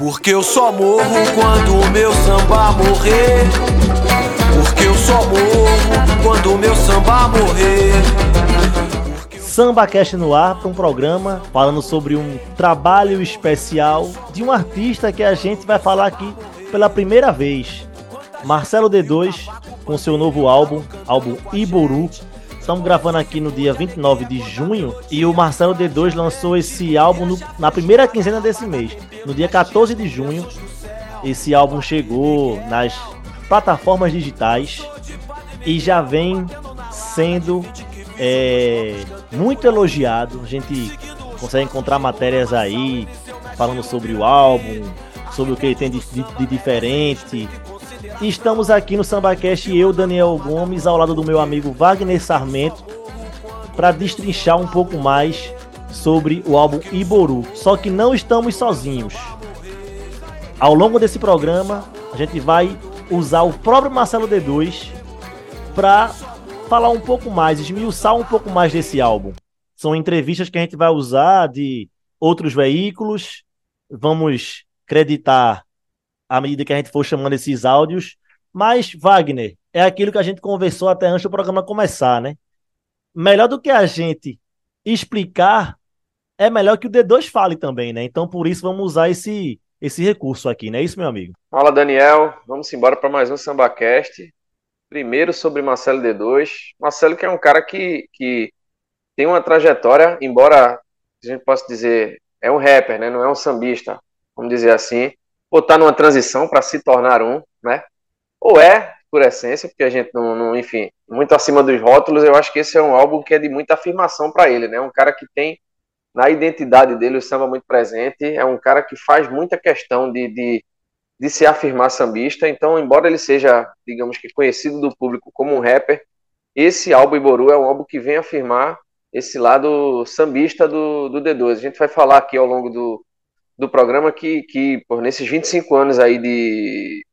Porque eu só morro quando o meu samba morrer. Porque eu só morro quando o meu samba morrer. Samba Cast no ar para um programa falando sobre um trabalho especial de um artista que a gente vai falar aqui pela primeira vez. Marcelo D2 com seu novo álbum, álbum Iboru. Estamos gravando aqui no dia 29 de junho e o Marcelo D2 lançou esse álbum no, na primeira quinzena desse mês. No dia 14 de junho, esse álbum chegou nas plataformas digitais e já vem sendo é, muito elogiado. A gente consegue encontrar matérias aí falando sobre o álbum, sobre o que ele tem de, de, de diferente, Estamos aqui no SambaCast, eu, Daniel Gomes, ao lado do meu amigo Wagner Sarmento, para destrinchar um pouco mais sobre o álbum Iboru. Só que não estamos sozinhos. Ao longo desse programa, a gente vai usar o próprio Marcelo D2 para falar um pouco mais, esmiuçar um pouco mais desse álbum. São entrevistas que a gente vai usar de outros veículos. Vamos creditar à medida que a gente for chamando esses áudios. Mas, Wagner, é aquilo que a gente conversou até antes do programa começar, né? Melhor do que a gente explicar, é melhor que o D2 fale também, né? Então, por isso, vamos usar esse, esse recurso aqui, não é isso, meu amigo? Fala, Daniel. Vamos embora para mais um SambaCast. Primeiro sobre Marcelo D2. Marcelo que é um cara que, que tem uma trajetória, embora a gente possa dizer, é um rapper, né? Não é um sambista, vamos dizer assim ou está numa transição para se tornar um, né? Ou é, por essência, porque a gente não, não, enfim, muito acima dos rótulos, eu acho que esse é um álbum que é de muita afirmação para ele, né? Um cara que tem na identidade dele o samba muito presente, é um cara que faz muita questão de, de, de se afirmar sambista, então, embora ele seja, digamos que, conhecido do público como um rapper, esse álbum Iboru é um álbum que vem afirmar esse lado sambista do, do D2. A gente vai falar aqui ao longo do, do programa que, que por nesses 25 anos aí de,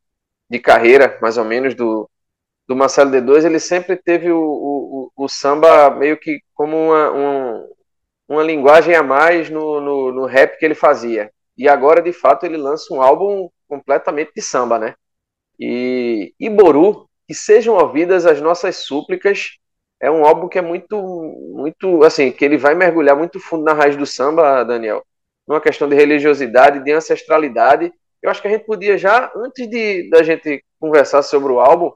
de carreira, mais ou menos, do, do Marcelo D2, ele sempre teve o, o, o samba meio que como uma, um, uma linguagem a mais no, no, no, rap que ele fazia. E agora, de fato, ele lança um álbum completamente de samba, né? E Iboru, que sejam ouvidas as nossas súplicas, é um álbum que é muito, muito, assim, que ele vai mergulhar muito fundo na raiz do samba, Daniel numa questão de religiosidade, de ancestralidade. Eu acho que a gente podia já, antes de da gente conversar sobre o álbum,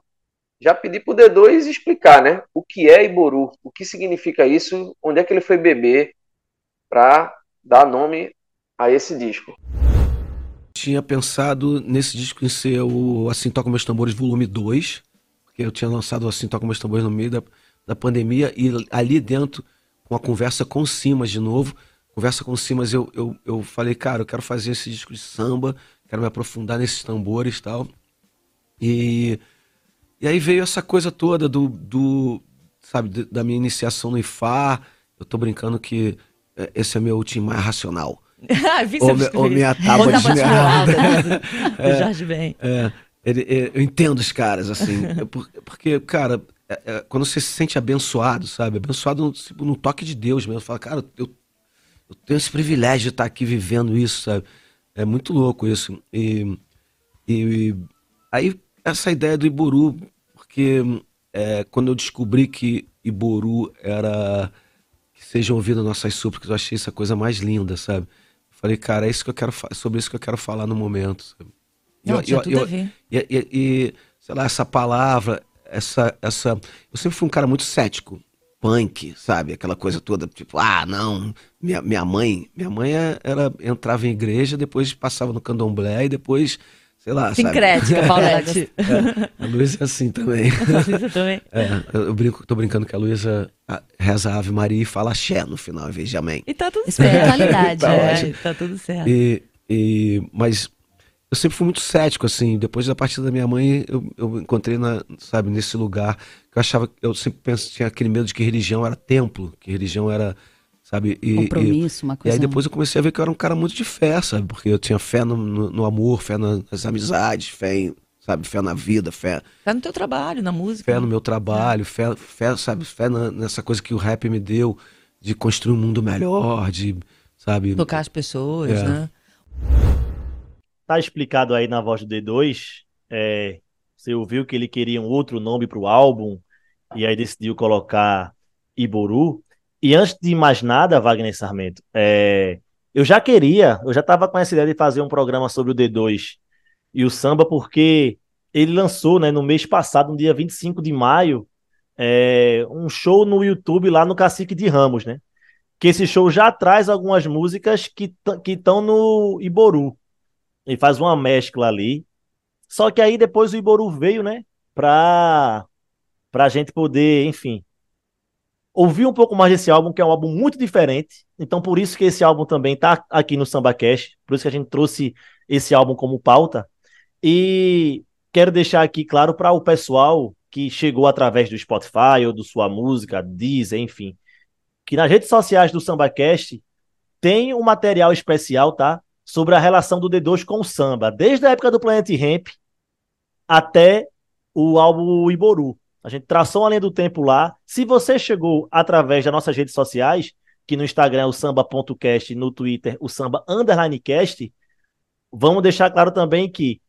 já pedir para o D2 explicar, né? O que é Iboru, o que significa isso, onde é que ele foi beber para dar nome a esse disco. Tinha pensado nesse disco em ser o Assim Toca Meus Tambores volume 2, porque eu tinha lançado o Assim Toca Meus Tambores no meio da, da pandemia e ali dentro, com a conversa com Simas de novo, conversa com o Simas, eu, eu, eu falei, cara, eu quero fazer esse disco de samba, quero me aprofundar nesses tambores e tal. E, e aí veio essa coisa toda do, do sabe, da minha iniciação no IFA. Eu tô brincando que é, esse é meu time mais racional. ah, ou, ou minha tábua de esmeralda. é, Jorge Ben. É, é, eu entendo os caras, assim, porque, cara, é, é, quando você se sente abençoado, sabe? Abençoado no, tipo, no toque de Deus mesmo. Fala, cara, eu eu tenho esse privilégio de estar aqui vivendo isso, sabe? É muito louco isso. E, e aí, essa ideia do Iboru, porque é, quando eu descobri que Iboru era que sejam ouvidas nossas súplicas, eu achei essa coisa mais linda, sabe? Falei, cara, é isso que eu quero sobre isso que eu quero falar no momento. Sabe? Não, eu, eu, ver. E, e, e, sei lá, essa palavra, essa, essa. Eu sempre fui um cara muito cético punk, sabe? Aquela coisa toda, tipo, ah, não, minha, minha mãe, minha mãe é, era, entrava em igreja, depois passava no candomblé e depois, sei lá, Sincrética, sabe? Paulette. é, a Luísa é assim também. A Luísa também. É, eu brinco, tô brincando que a Luísa reza a Ave Maria e fala axé no final, em vez de amém. E tá tudo certo. Espiritualidade, tá, é, tá tudo certo. E, e, mas eu sempre fui muito cético, assim. Depois da partida da minha mãe, eu, eu encontrei, na, sabe, nesse lugar que eu achava, eu sempre penso, tinha aquele medo de que religião era templo, que religião era, sabe? E, Compromisso, e, uma coisa. E aí depois eu comecei a ver que eu era um cara muito de fé, sabe? Porque eu tinha fé no, no, no amor, fé nas amizades, fé em, sabe, fé na vida, fé. Fé no teu trabalho, na música. Fé no meu trabalho, é. fé, fé, sabe, fé na, nessa coisa que o rap me deu de construir um mundo melhor, de, sabe? Tocar as pessoas, é. né? Tá explicado aí na voz do D2. É, você ouviu que ele queria um outro nome para o álbum e aí decidiu colocar Iboru. E antes de mais nada, Wagner Sarmento, é, eu já queria, eu já estava com essa ideia de fazer um programa sobre o D2 e o samba, porque ele lançou né, no mês passado, no dia 25 de maio, é, um show no YouTube lá no Cacique de Ramos, né? Que esse show já traz algumas músicas que estão no Iboru. E faz uma mescla ali. Só que aí depois o Iboru veio, né? Pra, pra gente poder, enfim, ouvir um pouco mais desse álbum, que é um álbum muito diferente. Então, por isso que esse álbum também tá aqui no Samba Cash, por isso que a gente trouxe esse álbum como pauta. E quero deixar aqui claro para o pessoal que chegou através do Spotify ou do Sua Música, Deezer, enfim, que nas redes sociais do SambaCast tem um material especial, tá? Sobre a relação do D2 com o samba, desde a época do Planet Ramp até o álbum Iboru. A gente traçou uma linha do tempo lá. Se você chegou através das nossas redes sociais, que no Instagram é o samba.cast, no Twitter o samba underline cast, vamos deixar claro também que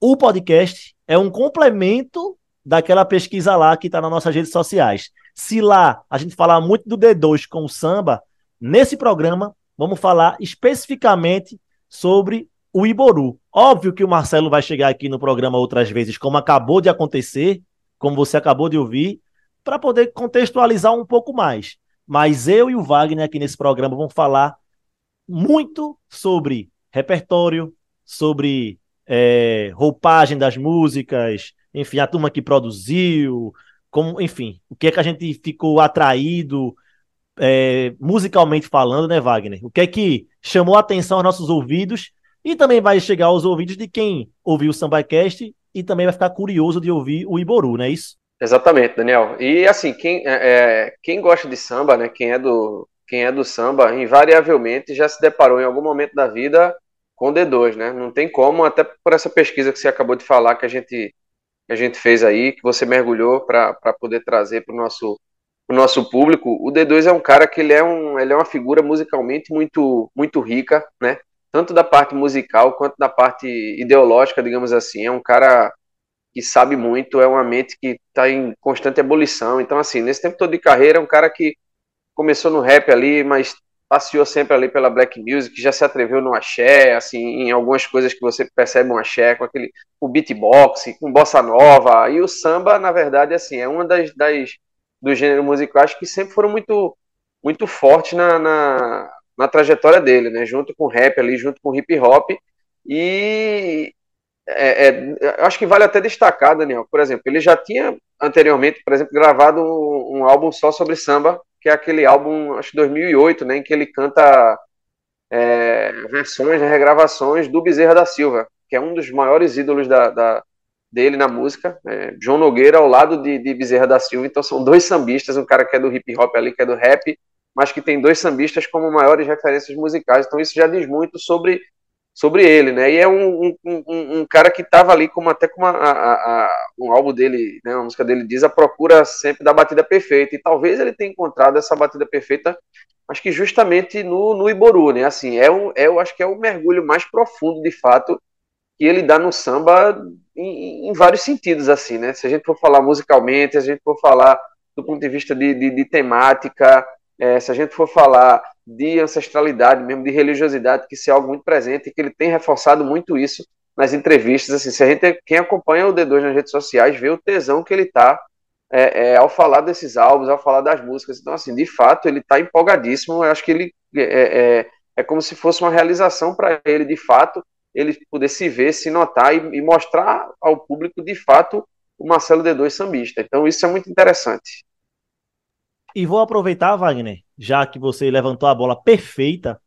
o podcast é um complemento daquela pesquisa lá que está nas nossas redes sociais. Se lá a gente falar muito do D2 com o samba, nesse programa vamos falar especificamente sobre o Iboru. Óbvio que o Marcelo vai chegar aqui no programa outras vezes, como acabou de acontecer, como você acabou de ouvir, para poder contextualizar um pouco mais. Mas eu e o Wagner aqui nesse programa vamos falar muito sobre repertório, sobre é, roupagem das músicas, enfim, a turma que produziu, como, enfim, o que é que a gente ficou atraído é, musicalmente falando, né, Wagner? O que é que chamou a atenção aos nossos ouvidos e também vai chegar aos ouvidos de quem ouviu o Sambacast e também vai ficar curioso de ouvir o Iboru, não é isso? Exatamente, Daniel. E assim, quem, é, é, quem gosta de samba, né, quem é, do, quem é do samba, invariavelmente já se deparou em algum momento da vida com D2, né? Não tem como, até por essa pesquisa que você acabou de falar, que a gente, que a gente fez aí, que você mergulhou para poder trazer para o nosso, nosso público. O D2 é um cara que ele é, um, ele é uma figura musicalmente muito, muito rica, né? tanto da parte musical quanto da parte ideológica, digamos assim. É um cara que sabe muito, é uma mente que está em constante ebulição. Então, assim, nesse tempo todo de carreira, é um cara que começou no rap ali, mas passeou sempre ali pela black music, já se atreveu no axé, assim, em algumas coisas que você percebe um axé, com aquele, o beatbox, com bossa nova, e o samba, na verdade, assim, é uma das, das do gênero musical, que sempre foram muito, muito fortes na, na, na trajetória dele, né? Junto com o rap ali, junto com o hip hop. E é, é, acho que vale até destacar, Daniel, por exemplo, ele já tinha anteriormente, por exemplo, gravado um, um álbum só sobre samba, que é aquele álbum, acho que 2008, né, em que ele canta é, versões, né, regravações do Bezerra da Silva, que é um dos maiores ídolos da, da dele na música, é, João Nogueira ao lado de, de Bezerra da Silva, então são dois sambistas, um cara que é do hip hop ali, que é do rap, mas que tem dois sambistas como maiores referências musicais. Então isso já diz muito sobre, sobre ele, né? E é um, um, um, um cara que estava ali como até como a, a, a, um álbum dele, né? A música dele diz a procura sempre da batida perfeita. E talvez ele tenha encontrado essa batida perfeita, acho que justamente no, no Iboru, né? Assim, é um, é, eu acho que é o mergulho mais profundo, de fato, que ele dá no samba em, em vários sentidos, assim, né? Se a gente for falar musicalmente, se a gente for falar do ponto de vista de, de, de temática, é, se a gente for falar de ancestralidade, mesmo de religiosidade, que isso é algo muito presente e que ele tem reforçado muito isso nas entrevistas. Assim, se a gente, quem acompanha o D2 nas redes sociais, vê o tesão que ele está é, é, ao falar desses álbuns, ao falar das músicas. Então, assim, de fato, ele está empolgadíssimo. Eu acho que ele é, é, é como se fosse uma realização para ele, de fato, ele poder se ver, se notar e, e mostrar ao público, de fato, o Marcelo D2 sambista. Então, isso é muito interessante. E vou aproveitar, Wagner, já que você levantou a bola perfeita,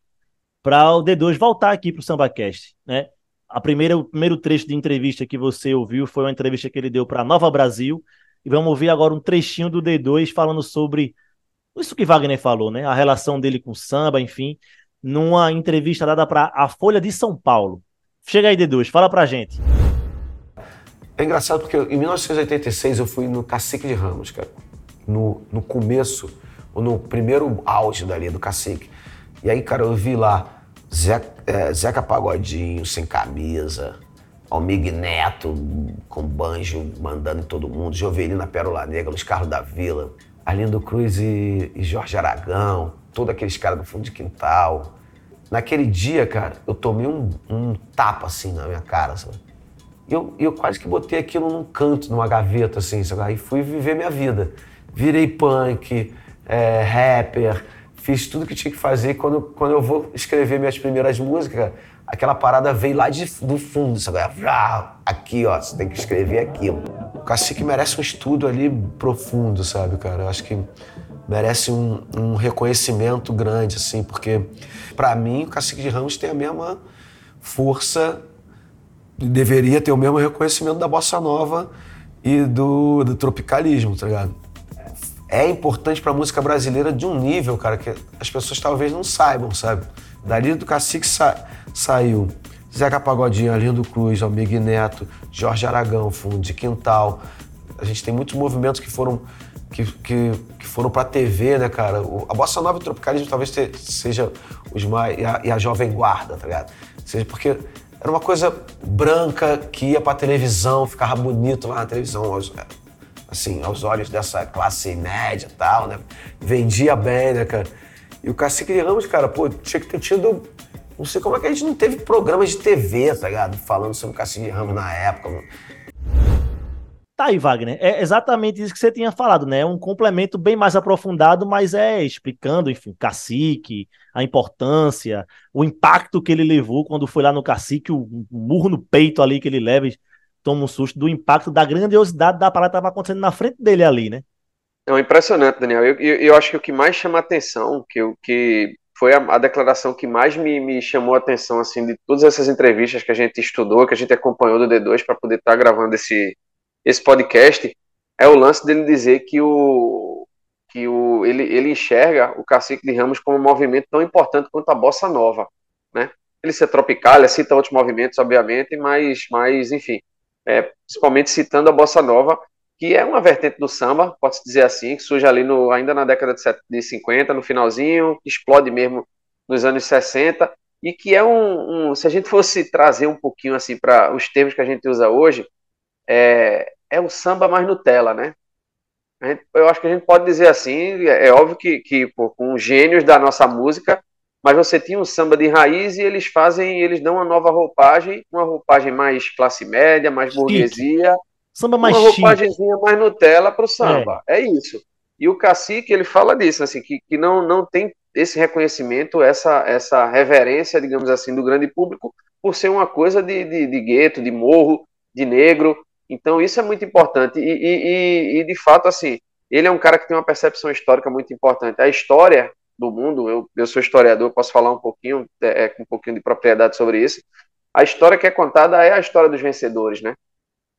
para o D2 voltar aqui para o SambaCast. Né? A primeira, o primeiro trecho de entrevista que você ouviu foi uma entrevista que ele deu para Nova Brasil. E vamos ouvir agora um trechinho do D2 falando sobre isso que Wagner falou, né? A relação dele com o samba, enfim, numa entrevista dada para a Folha de São Paulo. Chega aí, D2, fala pra gente. É engraçado porque em 1986 eu fui no Cacique de Ramos, cara no, no começo, ou no primeiro auge dali do cacique. E aí, cara, eu vi lá Zé, é, Zeca Pagodinho sem camisa, Almig Neto com banjo mandando em todo mundo, Jovelina Pérola Negra, Luiz Carlos da Vila, Arlindo Cruz e, e Jorge Aragão, todos aqueles caras do fundo de quintal. Naquele dia, cara, eu tomei um, um tapa assim na minha cara, sabe? E eu, eu quase que botei aquilo num canto, numa gaveta, assim, sabe? Aí fui viver minha vida. Virei punk, é, rapper, fiz tudo que tinha que fazer. Quando, quando eu vou escrever minhas primeiras músicas, aquela parada veio lá de, do fundo, sabe? Aqui, ó, você tem que escrever aquilo. O Cacique merece um estudo ali profundo, sabe, cara? Eu acho que merece um, um reconhecimento grande, assim, porque, para mim, o Cacique de Ramos tem a mesma força, deveria ter o mesmo reconhecimento da bossa nova e do, do tropicalismo, tá ligado? é importante para a música brasileira de um nível, cara, que as pessoas talvez não saibam, sabe? Dali do Cacique sa saiu Zeca Pagodinho, Arlindo Cruz, Almig Neto, Jorge Aragão, Fundo de Quintal. A gente tem muitos movimentos que foram que, que, que foram pra TV, né, cara? O, a Bossa Nova e o Tropicalismo talvez te, seja os mais... E a, e a Jovem Guarda, tá ligado? Seja porque era uma coisa branca que ia pra televisão, ficava bonito lá na televisão assim, aos olhos dessa classe média e tal, né? Vendia bem, né, cara? E o Cacique Ramos, cara, pô, tinha que ter tido. Não sei como é que a gente não teve programas de TV, tá ligado? Falando sobre o Cacique Ramos na época. Tá aí, Wagner. É exatamente isso que você tinha falado, né? É um complemento bem mais aprofundado, mas é explicando, enfim, cacique, a importância, o impacto que ele levou quando foi lá no cacique, o murro no peito ali que ele leva toma um susto do impacto da grandiosidade da parada que estava acontecendo na frente dele ali, né? É impressionante, Daniel. Eu, eu, eu, acho que o que mais chama atenção, que, que foi a, a declaração que mais me, me, chamou a atenção, assim, de todas essas entrevistas que a gente estudou, que a gente acompanhou do D2 para poder estar tá gravando esse, esse podcast, é o lance dele dizer que o que o, ele, ele enxerga o Cacique de Ramos como um movimento tão importante quanto a Bossa Nova, né? Ele se tropical, ele cita outros movimentos, obviamente, mas, mas enfim, é, principalmente citando a bossa nova, que é uma vertente do samba, pode-se dizer assim, que surge ali no, ainda na década de 50, no finalzinho, explode mesmo nos anos 60, e que é um, um se a gente fosse trazer um pouquinho assim para os termos que a gente usa hoje, é, é o samba mais Nutella, né? Gente, eu acho que a gente pode dizer assim, é, é óbvio que, que pô, com gênios da nossa música, mas você tinha um samba de raiz e eles fazem, eles dão uma nova roupagem, uma roupagem mais classe média, mais burguesia, samba mais uma roupagemzinha mais Nutella para o samba. É. é. isso. E o cacique ele fala disso, assim, que, que não, não tem esse reconhecimento, essa, essa reverência, digamos assim, do grande público por ser uma coisa de, de, de gueto, de morro, de negro. Então isso é muito importante. E, e, e, de fato, assim, ele é um cara que tem uma percepção histórica muito importante. A história do mundo. Eu, eu sou historiador, posso falar um pouquinho, é, é, com um pouquinho de propriedade sobre isso. A história que é contada é a história dos vencedores, né?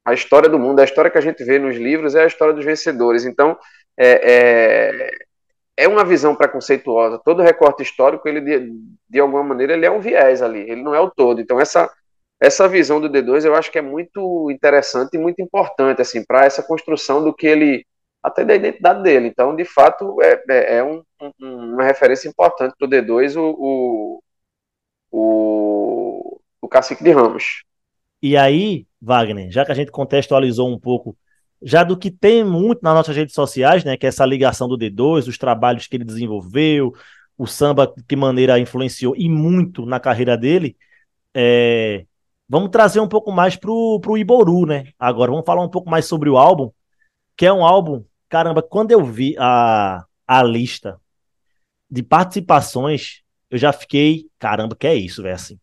A história do mundo, a história que a gente vê nos livros é a história dos vencedores. Então, é, é, é uma visão preconceituosa. Todo recorte histórico, ele de, de alguma maneira, ele é um viés ali, ele não é o todo. Então, essa essa visão do D2 eu acho que é muito interessante e muito importante assim para essa construção do que ele até da identidade dele. Então, de fato, é, é, é um, um, uma referência importante para o D2, o, o, o Cacique de Ramos. E aí, Wagner, já que a gente contextualizou um pouco, já do que tem muito nas nossas redes sociais, né, que é essa ligação do D2, os trabalhos que ele desenvolveu, o samba de que maneira influenciou e muito na carreira dele, é... vamos trazer um pouco mais pro, pro Iboru, né? Agora, vamos falar um pouco mais sobre o álbum, que é um álbum Caramba, quando eu vi a, a lista de participações, eu já fiquei, caramba, que é isso, velho, assim.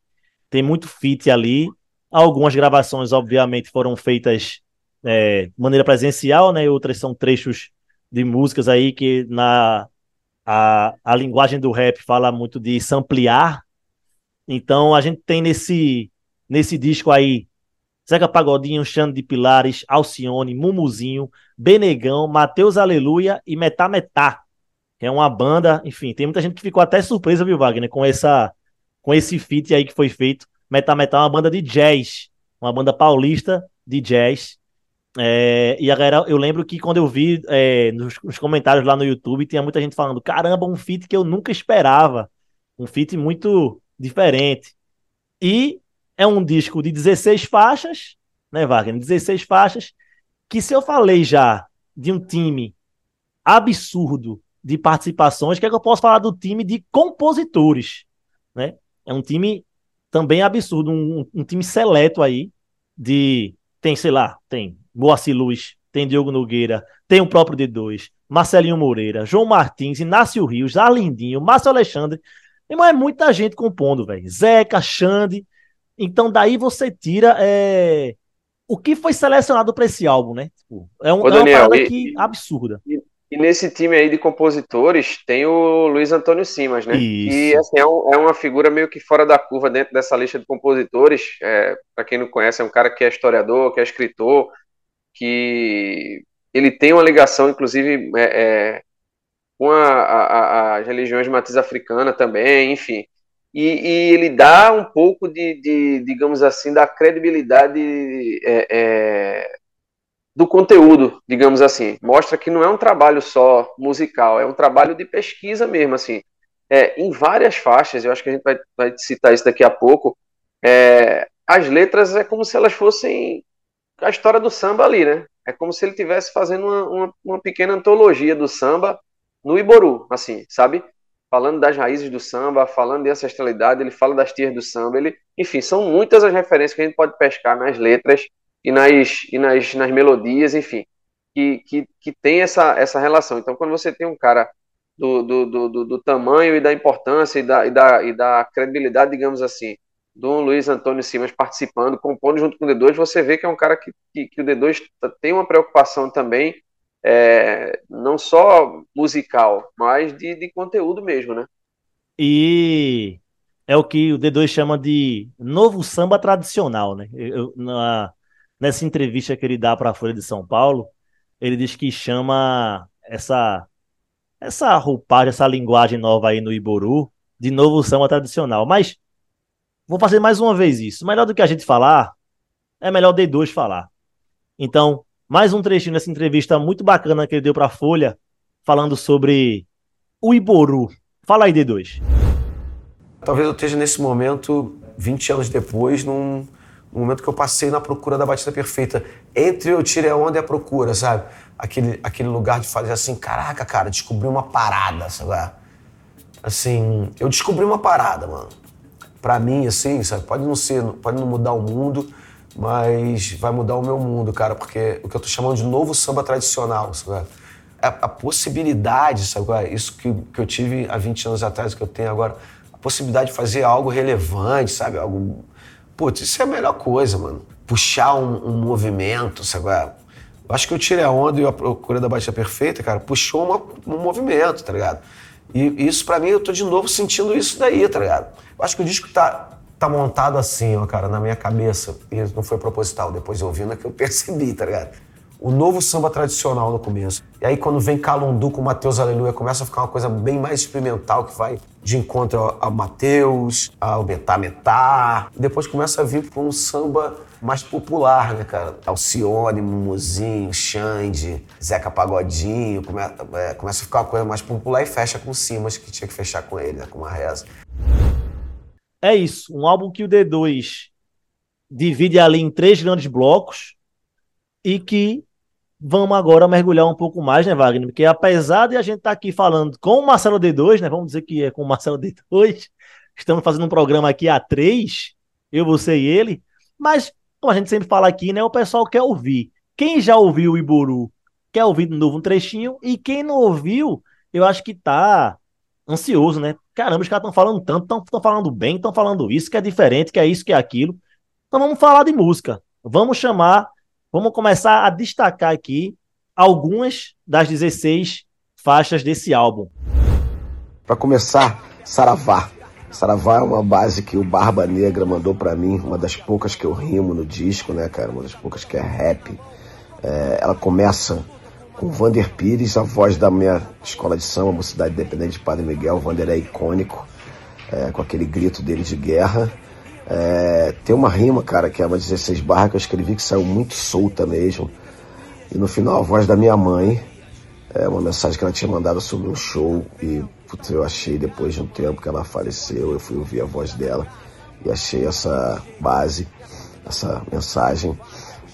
Tem muito feat ali. Algumas gravações, obviamente, foram feitas é, de maneira presencial, né? Outras são trechos de músicas aí que na a, a linguagem do rap fala muito de samplear. Então a gente tem nesse nesse disco aí Zeca Pagodinho, Xande de Pilares, Alcione, Mumuzinho, Benegão, Matheus Aleluia e Metá Metá, que é uma banda, enfim, tem muita gente que ficou até surpresa, viu, Wagner, com essa com esse feat aí que foi feito. Metá Metá é uma banda de jazz, uma banda paulista de jazz. É, e a galera, eu lembro que quando eu vi é, nos, nos, comentários lá no YouTube, tinha muita gente falando: caramba, um feat que eu nunca esperava. Um feat muito diferente. E é um disco de 16 faixas, né, Wagner? 16 faixas, que se eu falei já de um time absurdo de participações, que é que eu posso falar do time de compositores, né? É um time também absurdo, um, um time seleto aí de tem, sei lá, tem Boacir Luz, tem Diogo Nogueira, tem o próprio D2, Marcelinho Moreira, João Martins, Inácio Rios, Arlindinho, Márcio Alexandre. Irmão, é muita gente compondo, velho. Zeca, Xande. Então daí você tira é... o que foi selecionado para esse álbum, né? Tipo, é, um, Ô, Daniel, é uma parada que, absurda. E, e, nesse time aí de compositores tem o Luiz Antônio Simas, né? Isso. E assim, é, um, é, uma figura meio que fora da curva dentro dessa lista de compositores. É, para quem não conhece, é um cara que é historiador, que é escritor, que ele tem uma ligação, inclusive, é, é, com a, a, as religiões de matriz africana também, enfim. E, e ele dá um pouco de, de, digamos assim, da credibilidade é, é, do conteúdo, digamos assim. Mostra que não é um trabalho só musical, é um trabalho de pesquisa mesmo, assim. É, em várias faixas, eu acho que a gente vai, vai citar isso daqui a pouco, é, as letras é como se elas fossem a história do samba ali, né? É como se ele estivesse fazendo uma, uma, uma, pequena antologia do samba no Iboru, assim, sabe? Falando das raízes do samba, falando de ancestralidade, ele fala das tias do samba, ele, enfim, são muitas as referências que a gente pode pescar nas letras e nas, e nas, nas melodias, enfim, que, que, que tem essa, essa relação. Então, quando você tem um cara do, do, do, do tamanho e da importância e da, e, da, e da credibilidade, digamos assim, do Luiz Antônio Simas participando, compondo junto com o D2, você vê que é um cara que, que, que o D2 tem uma preocupação também, é, não só musical, mas de, de conteúdo mesmo, né? E é o que o D2 chama de novo samba tradicional, né? Eu, na, nessa entrevista que ele dá para a Folha de São Paulo, ele diz que chama essa essa roupagem, essa linguagem nova aí no Iboru de novo samba tradicional. Mas Vou fazer mais uma vez isso. Melhor do que a gente falar, é melhor o D2 falar. Então, mais um trechinho dessa entrevista muito bacana que ele deu para a Folha, falando sobre o Iboru. Fala aí, D2. Talvez eu esteja nesse momento, 20 anos depois, num, num momento que eu passei na procura da batida perfeita. Entre eu tirei a onda e a procura, sabe? Aquele, aquele lugar de fazer assim, caraca, cara, descobri uma parada, sabe? Assim, eu descobri uma parada, mano para mim, assim, sabe? Pode não ser, pode não mudar o mundo, mas vai mudar o meu mundo, cara, porque o que eu tô chamando de novo samba tradicional, sabe? A, a possibilidade, sabe? Isso que, que eu tive há 20 anos atrás, que eu tenho agora, a possibilidade de fazer algo relevante, sabe? Algo. Putz, isso é a melhor coisa, mano. Puxar um, um movimento, sabe? Eu acho que eu tirei a onda e a procura da batida perfeita, cara, puxou uma, um movimento, tá ligado? E isso, para mim, eu tô de novo sentindo isso daí, tá ligado? Eu acho que o disco tá, tá montado assim, ó, cara, na minha cabeça. E não foi proposital, depois ouvindo é que eu percebi, tá ligado? O novo samba tradicional no começo. E aí, quando vem Calundu com Mateus Aleluia, começa a ficar uma coisa bem mais experimental, que vai de encontro ao Mateus, ao Metá Metá. Depois começa a vir para um samba mais popular, né, cara? Alcione, Mumuzinho, Xande, Zeca Pagodinho. Come, é, começa a ficar uma coisa mais popular e fecha com Simas, que tinha que fechar com ele, né, com uma reza. É isso, um álbum que o D2 divide ali em três grandes blocos e que vamos agora mergulhar um pouco mais, né, Wagner? Porque apesar de a gente estar tá aqui falando com o Marcelo D2, né? Vamos dizer que é com o Marcelo D2, estamos fazendo um programa aqui a três, eu, você e ele, mas como a gente sempre fala aqui, né? O pessoal quer ouvir. Quem já ouviu o Iburu quer ouvir de novo um trechinho, e quem não ouviu, eu acho que tá ansioso, né? Caramba, os caras estão falando tanto, estão falando bem, estão falando isso, que é diferente, que é isso, que é aquilo. Então vamos falar de música. Vamos chamar, vamos começar a destacar aqui algumas das 16 faixas desse álbum. Para começar, Saravá. Saravá é uma base que o Barba Negra mandou para mim, uma das poucas que eu rimo no disco, né, cara? Uma das poucas que é rap. É, ela começa com Vander Pires, a voz da minha escola de samba, Mocidade Independente de Padre Miguel. O Vander é icônico, é, com aquele grito dele de guerra. É, tem uma rima, cara, que é uma 16 barra que eu escrevi que saiu muito solta mesmo. E no final, a voz da minha mãe, é uma mensagem que ela tinha mandado sobre um show. E putz, eu achei depois de um tempo que ela faleceu, eu fui ouvir a voz dela e achei essa base, essa mensagem.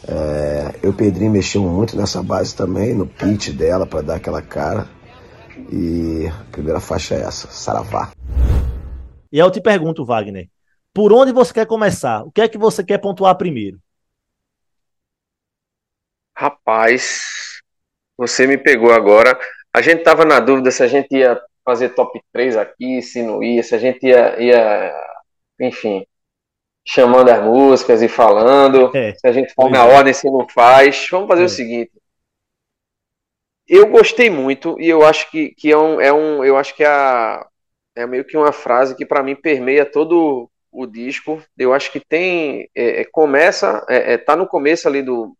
É, eu e o Pedrinho mexemos muito nessa base também, no pitch dela, para dar aquela cara. E a primeira faixa é essa, Saravá. E aí eu te pergunto, Wagner, por onde você quer começar? O que é que você quer pontuar primeiro? Rapaz, você me pegou agora. A gente tava na dúvida se a gente ia fazer top 3 aqui, se não ia, se a gente ia, ia enfim, chamando as músicas e falando, é, se a gente faz na é. ordem, se não faz. Vamos fazer é. o seguinte. Eu gostei muito e eu acho que, que é, um, é um. Eu acho que é, a, é meio que uma frase que para mim permeia todo o disco. Eu acho que tem. É, é começa. É, tá no começo ali do.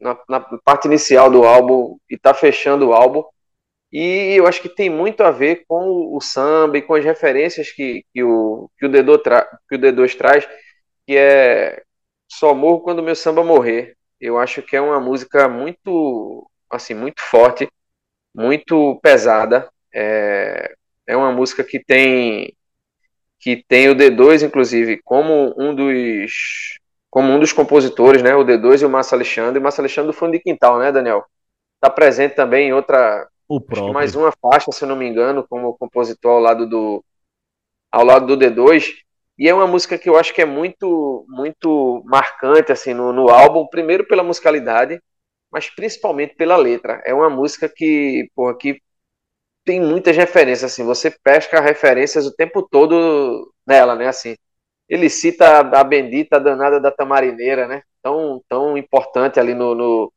Na, na parte inicial do álbum e tá fechando o álbum. E eu acho que tem muito a ver com o samba e com as referências que, que, o, que, o, D2 tra, que o D2 traz, que é Só Morro Quando Meu Samba Morrer. Eu acho que é uma música muito, assim, muito forte, muito pesada. É, é uma música que tem que tem o D2, inclusive, como um dos como um dos compositores, né? O D2 e o Márcio Alexandre. O Márcio Alexandre do Fundo de Quintal, né, Daniel? Está presente também em outra o próprio. mais uma faixa, se eu não me engano, como compositor ao lado do ao lado do D2. E é uma música que eu acho que é muito muito marcante assim no, no álbum, primeiro pela musicalidade, mas principalmente pela letra. É uma música que, porra, que tem muitas referências assim, você pesca referências o tempo todo nela, né, assim. Ele cita a, a bendita danada da tamarineira, né? Tão tão importante ali no, no,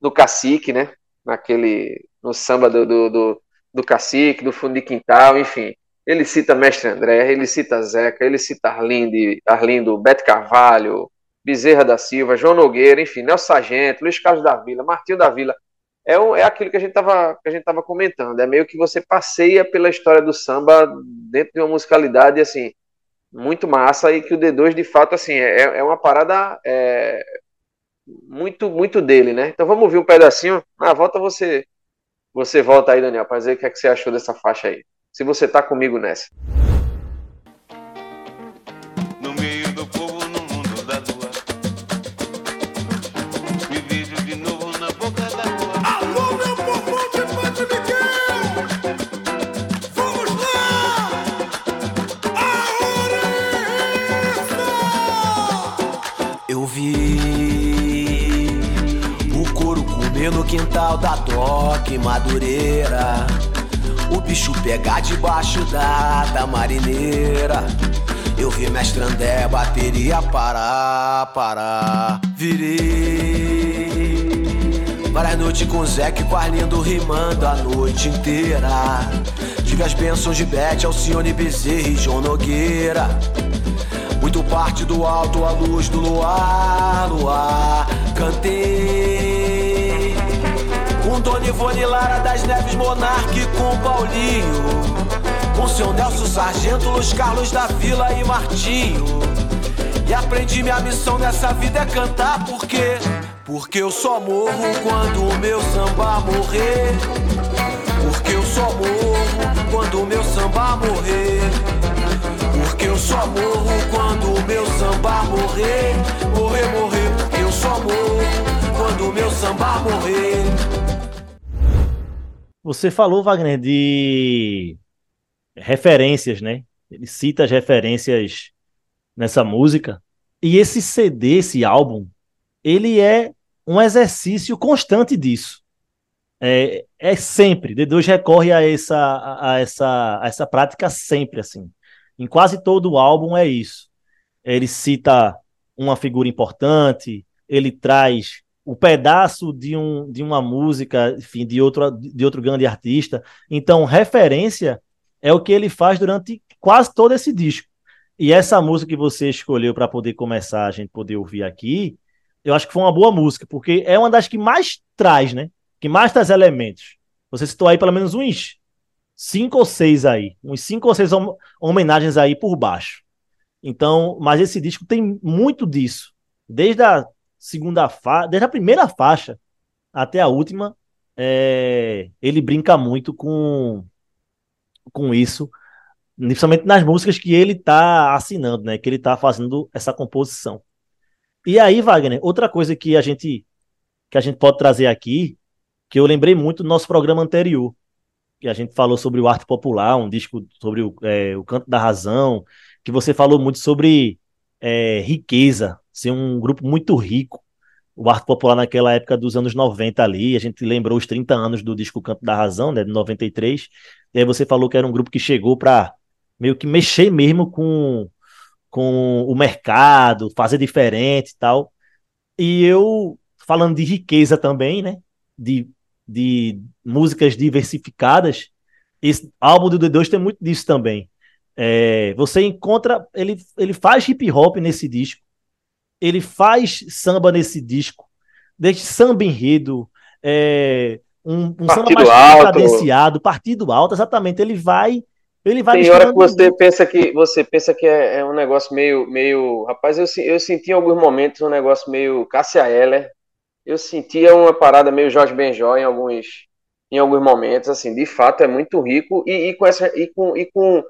no cacique, né? Naquele no samba do, do, do, do Cacique, do Fundo de Quintal, enfim. Ele cita Mestre André, ele cita Zeca, ele cita Arlindo, Arlindo Beto Carvalho, Bezerra da Silva, João Nogueira, enfim, Nelson Sargento, Luiz Carlos da Vila, Martinho da Vila. É, é aquilo que a gente estava comentando. É meio que você passeia pela história do samba dentro de uma musicalidade assim muito massa e que o D2 de fato assim é, é uma parada é, muito muito dele, né? Então vamos ouvir um pedacinho. Na volta você você volta aí, Daniel, para dizer o que, é que você achou dessa faixa aí. Se você tá comigo nessa. No meio do povo, no mundo da lua. Me vejo de novo na boca da rua. Alô, meu povo de Padre Miguel! Vamos lá! A hora é! Eu vi no quintal da toque madureira O bicho pegar debaixo da, da marineira. Eu vi mestre André bateria parar, parar. Virei Várias noites com Zeca e com Arlindo rimando a noite inteira. Tive as bênçãos de Bete, Alcione Bezerra e João Nogueira. Muito parte do alto, a luz do luar, luar. Cantei Dona Ivone Lara das Neves Monarque com Paulinho. Com seu Nelson Sargento, Luiz Carlos da Vila e Martinho. E aprendi minha missão nessa vida é cantar porque Porque eu só morro quando o meu samba morrer. Porque eu só morro quando o meu samba morrer. Porque eu só morro quando o meu samba morrer. Morrer, morrer, porque eu só morro quando o meu samba morrer você falou, Wagner, de referências, né? Ele cita as referências nessa música. E esse CD, esse álbum, ele é um exercício constante disso. É, é sempre. D2 recorre a essa, a, essa, a essa prática sempre, assim. Em quase todo o álbum é isso. Ele cita uma figura importante, ele traz o pedaço de, um, de uma música, enfim, de outro, de outro grande artista. Então, referência é o que ele faz durante quase todo esse disco. E essa música que você escolheu para poder começar, a gente poder ouvir aqui, eu acho que foi uma boa música, porque é uma das que mais traz, né? Que mais traz elementos. Você citou aí pelo menos uns cinco ou seis aí, uns cinco ou seis hom homenagens aí por baixo. Então, mas esse disco tem muito disso. Desde a segunda faixa, desde a primeira faixa até a última, é, ele brinca muito com com isso, principalmente nas músicas que ele está assinando, né? Que ele está fazendo essa composição. E aí, Wagner, outra coisa que a gente que a gente pode trazer aqui, que eu lembrei muito do nosso programa anterior, que a gente falou sobre o arte popular, um disco sobre o, é, o canto da razão, que você falou muito sobre é, riqueza, ser um grupo muito rico. O arte popular naquela época dos anos 90 ali, a gente lembrou os 30 anos do disco Canto da Razão, né, de 93, e aí você falou que era um grupo que chegou para meio que mexer mesmo com, com o mercado, fazer diferente e tal. E eu, falando de riqueza também, né, de de músicas diversificadas, esse álbum do D2 tem muito disso também. É, você encontra, ele, ele faz hip hop nesse disco, ele faz samba nesse disco, desde samba enredo, é, um, um samba mais alto. cadenciado, partido alto, exatamente. Ele vai, ele vai. Tem hora que você pensa que você pensa que é, é, um negócio meio, meio, rapaz, eu, eu senti em alguns momentos um negócio meio Cássia Eller, eu sentia uma parada meio Jorge Benjó em alguns, em alguns momentos, assim, de fato é muito rico e, e, com essa e com, e com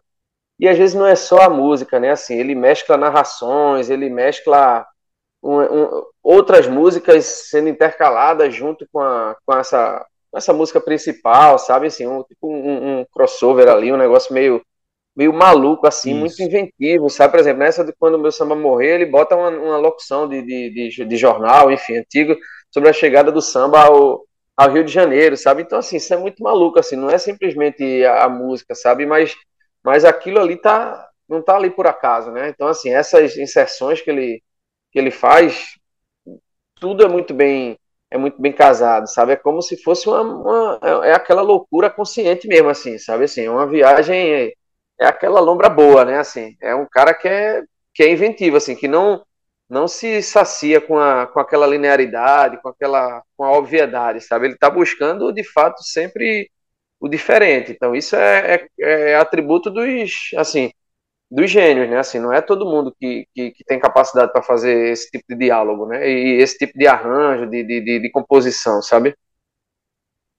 e às vezes não é só a música, né? Assim, ele mescla narrações, ele mescla um, um, outras músicas sendo intercaladas junto com, a, com essa essa música principal, sabe? Assim, um, tipo um, um crossover ali, um negócio meio meio maluco, assim, Isso. muito inventivo, sabe? Por exemplo, nessa de quando o meu samba morrer, ele bota uma, uma locução de, de, de, de jornal, enfim, antigo, sobre a chegada do samba ao, ao Rio de Janeiro, sabe? Então, assim, isso é muito maluco, assim, não é simplesmente a, a música, sabe? Mas, mas aquilo ali tá, não tá ali por acaso, né? Então, assim, essas inserções que ele, que ele faz, tudo é muito bem é muito bem casado, sabe? É como se fosse uma, uma é, é aquela loucura consciente mesmo, assim, sabe? Assim, uma viagem é, é aquela lombra boa, né? Assim, é um cara que é que é inventivo, assim, que não não se sacia com, a, com aquela linearidade, com aquela com a obviedade, sabe? Ele está buscando, de fato, sempre o diferente. Então, isso é, é, é, atributo dos, assim, dos gênios, né? Assim, não é todo mundo que, que, que tem capacidade para fazer esse tipo de diálogo, né? E esse tipo de arranjo, de, de, de, de composição, sabe?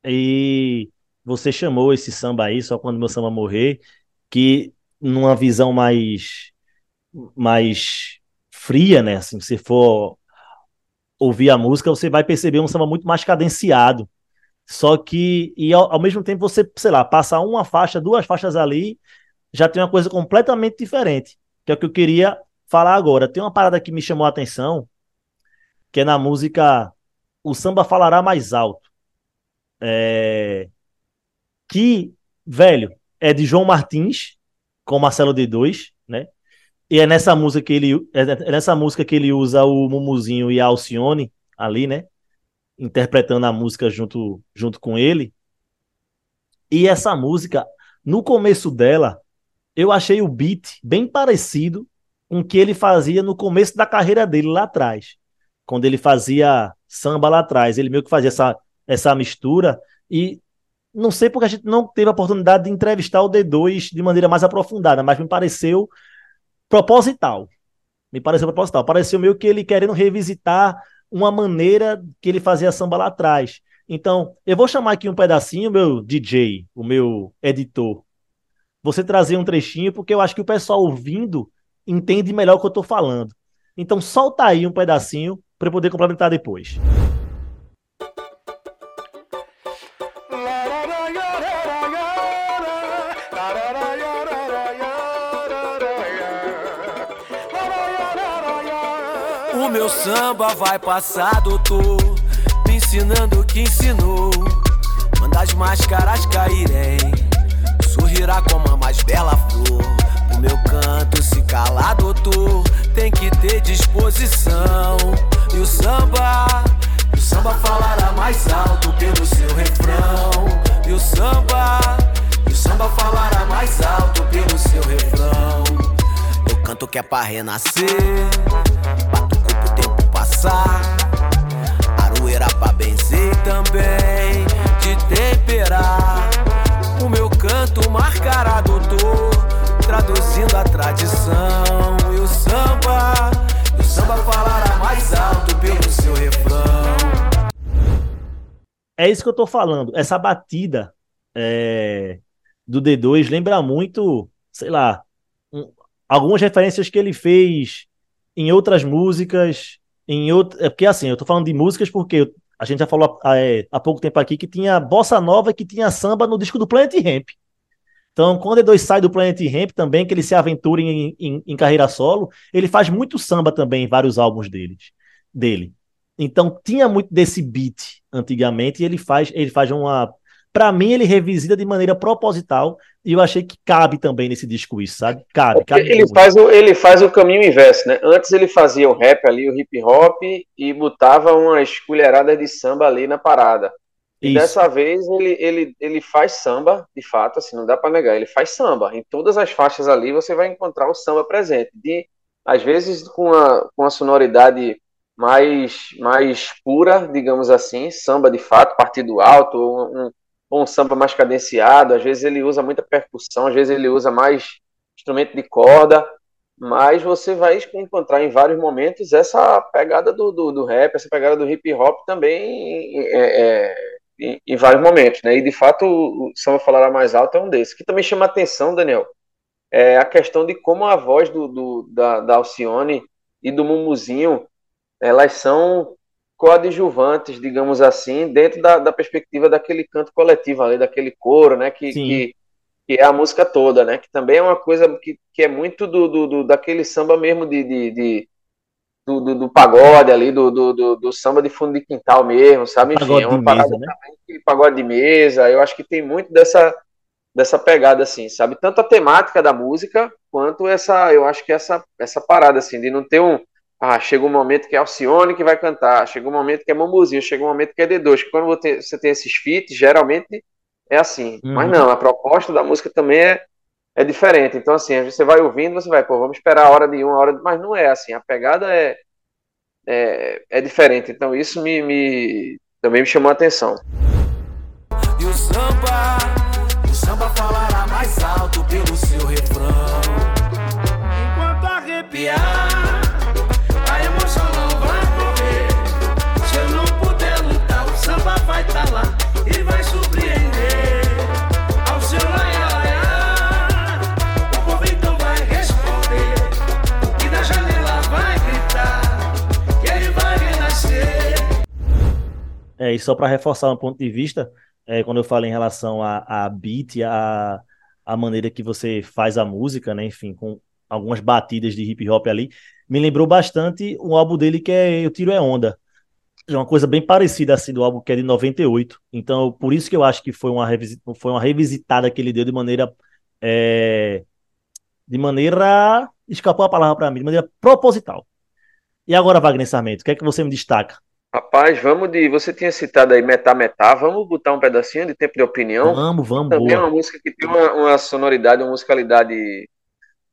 E você chamou esse samba aí, só quando meu samba morrer, que numa visão mais mais fria, né? Assim, se for ouvir a música, você vai perceber um samba muito mais cadenciado. Só que, e ao, ao, mesmo tempo, você, sei lá, passar uma faixa, duas faixas ali, já tem uma coisa completamente diferente. Que é o que eu queria falar agora. Tem uma parada que me chamou a atenção, que é na música O Samba Falará Mais Alto. É... Que, velho, é de João Martins, com Marcelo D2, né? E é nessa música que ele é, é nessa música que ele usa o Mumuzinho e a Alcione ali, né? Interpretando a música junto, junto com ele. E essa música, no começo dela, eu achei o beat bem parecido com o que ele fazia no começo da carreira dele lá atrás. Quando ele fazia samba lá atrás. Ele meio que fazia essa, essa mistura. E não sei porque a gente não teve a oportunidade de entrevistar o D2 de maneira mais aprofundada, mas me pareceu proposital. Me pareceu proposital. Pareceu meio que ele querendo revisitar uma maneira que ele fazia samba lá atrás. Então, eu vou chamar aqui um pedacinho, meu DJ, o meu editor. Você trazer um trechinho, porque eu acho que o pessoal ouvindo entende melhor o que eu estou falando. Então, solta aí um pedacinho para eu poder complementar depois. meu samba vai passar, doutor. Me ensinando o que ensinou. Manda as máscaras caírem. Sorrirá como mais bela flor. O meu canto se calar, doutor. Tem que ter disposição. E o samba, o samba falará mais alto pelo seu refrão. E o samba, o samba falará mais alto pelo seu refrão. Eu canto que é pra renascer passar. Aroeira pra benzer também, de temperar. Tradição. E o samba, e o samba falará mais alto pelo seu refrão. É isso que eu tô falando. Essa batida é, do D2 lembra muito, sei lá, um, algumas referências que ele fez em outras músicas, em outro, é porque assim, eu tô falando de músicas porque a gente já falou é, há pouco tempo aqui que tinha bossa nova e que tinha samba no disco do Planet Ramp. Então, quando o D2 sai do Planet Ramp também, que ele se aventura em, em, em, carreira solo, ele faz muito samba também em vários álbuns deles, dele. Então, tinha muito desse beat antigamente e ele faz, ele faz uma para mim, ele revisita de maneira proposital e eu achei que cabe também nesse disco isso, sabe? Cabe. cabe ele, faz o, ele faz o caminho inverso, né? Antes ele fazia o rap ali, o hip hop, e botava umas colheradas de samba ali na parada. E dessa vez ele, ele, ele faz samba, de fato, assim, não dá para negar, ele faz samba. Em todas as faixas ali você vai encontrar o samba presente. De, às vezes com a, com a sonoridade mais, mais pura, digamos assim, samba de fato, partido alto, um, um samba mais cadenciado, às vezes ele usa muita percussão, às vezes ele usa mais instrumento de corda, mas você vai encontrar em vários momentos essa pegada do, do, do rap, essa pegada do hip hop também é, é, em, em, vários momentos, né? E de fato o samba falará mais alto é um desses. Que também chama atenção, Daniel, é a questão de como a voz do, do da, da Alcione e do Mumuzinho elas são coadjuvantes, digamos assim, dentro da, da, perspectiva daquele canto coletivo ali, daquele coro, né, que, que, que, é a música toda, né, que também é uma coisa que, que é muito do, do, do daquele samba mesmo de, de, de do, do, do, pagode ali, do, do, do, samba de fundo de quintal mesmo, sabe? Enfim, pagode é uma parada mesa, né? também, pagode de mesa, eu acho que tem muito dessa, dessa pegada, assim, sabe? Tanto a temática da música, quanto essa, eu acho que essa, essa parada, assim, de não ter um, ah, chega um momento que é Alcione que vai cantar, chega um momento que é Mambuzinho, chega um momento que é D2. Quando você tem esses feats, geralmente é assim. Uhum. Mas não, a proposta da música também é, é diferente. Então, assim, você vai ouvindo, você vai, pô, vamos esperar a hora de uma, hora de... Mas não é assim, a pegada é, é, é diferente. Então, isso me, me, também me chamou a atenção. E o samba, o samba falará mais alto pelo seu refrão. Enquanto arrepiar. É, e só para reforçar um ponto de vista, é, quando eu falo em relação a, a beat, a, a maneira que você faz a música, né? Enfim, com algumas batidas de hip hop ali, me lembrou bastante um álbum dele que é Eu Tiro é Onda. É uma coisa bem parecida assim do álbum que é de 98. Então, por isso que eu acho que foi uma, foi uma revisitada que ele deu de maneira. É, de maneira. Escapou a palavra para mim, de maneira proposital. E agora, Wagner Sarmento, o que é que você me destaca? Rapaz, vamos de. Você tinha citado aí Metá Metá, vamos botar um pedacinho de tempo de opinião. Vamos, vamos. Também boa. é uma música que tem uma, uma sonoridade, uma musicalidade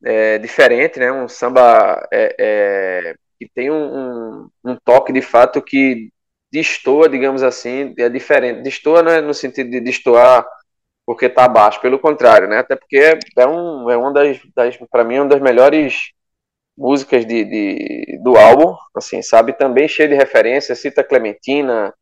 é, diferente, né? Um samba é, é, que tem um, um, um, toque de fato que destoa, digamos assim, é diferente. Destoa não é no sentido de destoar porque está abaixo, pelo contrário, né? Até porque é, é, um, é uma das, das para mim, uma das melhores músicas de, de, do álbum, assim, sabe? Também cheio de referências, cita Clementina,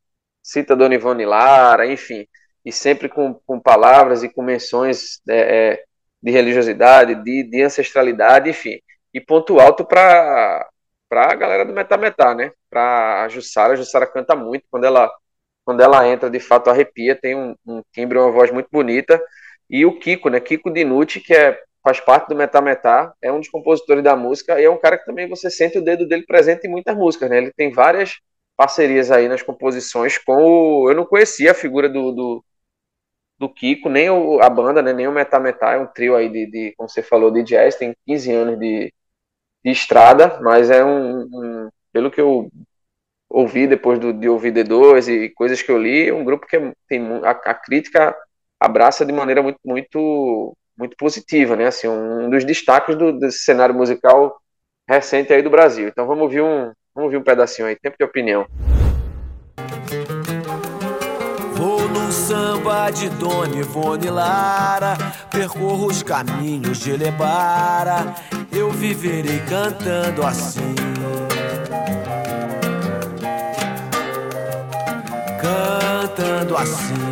cita Dona Ivone Lara, enfim, e sempre com, com palavras e com menções é, é, de religiosidade, de, de ancestralidade, enfim. E ponto alto para a galera do Metametá, né? Para a Jussara, a Jussara canta muito, quando ela, quando ela entra, de fato arrepia, tem um, um timbre, uma voz muito bonita. E o Kiko, né? Kiko Dinucci, que é faz parte do Metá Metá, é um dos compositores da música e é um cara que também você sente o dedo dele presente em muitas músicas, né? Ele tem várias parcerias aí nas composições com o... Eu não conhecia a figura do, do, do Kiko, nem o, a banda, né? nem o Metá Metá, é um trio aí de, de, como você falou, de jazz, tem 15 anos de, de estrada, mas é um, um pelo que eu ouvi depois do, de ouvir D2 e coisas que eu li, é um grupo que tem a, a crítica abraça de maneira muito, muito muito positiva, né? Assim, um dos destaques do, desse cenário musical recente aí do Brasil. Então vamos ouvir um, vamos ouvir um pedacinho aí, tempo de opinião. Vou no samba de Dona Ivone Lara, percorro os caminhos de Lebara, eu viverei cantando assim. Cantando assim.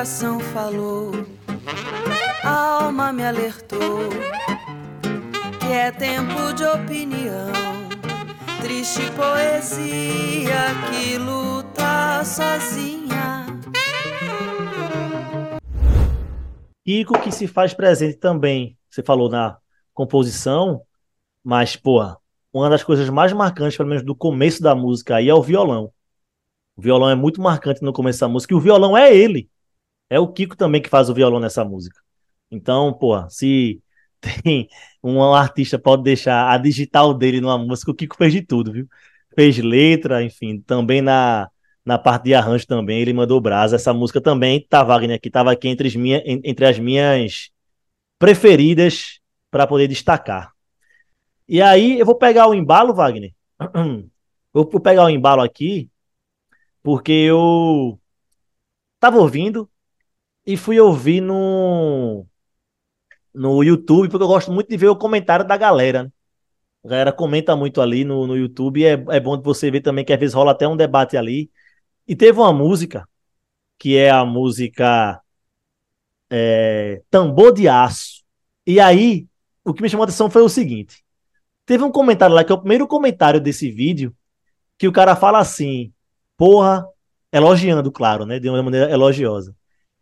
Coração falou, a alma me alertou que é tempo de opinião, triste poesia que luta sozinha. Kiko que se faz presente também, você falou na composição, mas, pô, uma das coisas mais marcantes, pelo menos do começo da música aí, é o violão. O violão é muito marcante no começo da música, e o violão é ele. É o Kiko também que faz o violão nessa música. Então, pô, se tem um artista pode deixar a digital dele numa música, o Kiko fez de tudo, viu? Fez letra, enfim, também na, na parte de arranjo também, ele mandou brasa. Essa música também tá, Wagner, que estava aqui entre as, minha, entre as minhas preferidas para poder destacar. E aí eu vou pegar o embalo, Wagner. Vou pegar o embalo aqui, porque eu tava ouvindo e fui ouvir no no YouTube, porque eu gosto muito de ver o comentário da galera. Né? A galera comenta muito ali no, no YouTube, é, é bom você ver também que às vezes rola até um debate ali. E teve uma música, que é a música é, Tambor de Aço. E aí, o que me chamou a atenção foi o seguinte: teve um comentário lá, que é o primeiro comentário desse vídeo, que o cara fala assim, porra, elogiando, claro, né? De uma maneira elogiosa.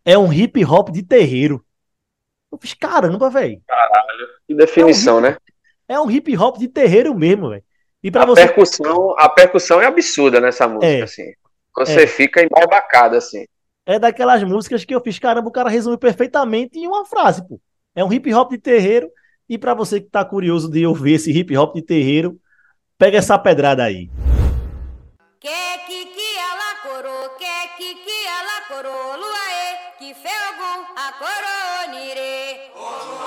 É um hip hop de terreiro. Eu fiz, caramba, velho. Caralho, que definição, é um hip, né? É um hip hop de terreiro mesmo, velho. E para você. Percussão, a percussão é absurda nessa música, é, assim. Você é. fica embarbacado, assim. É daquelas músicas que eu fiz, caramba, o cara resume perfeitamente em uma frase, pô. É um hip hop de terreiro. E para você que tá curioso de ouvir esse hip hop de terreiro, pega essa pedrada aí. Que que que ela coro, que que que ela coro, luaê, que felgum a coronire.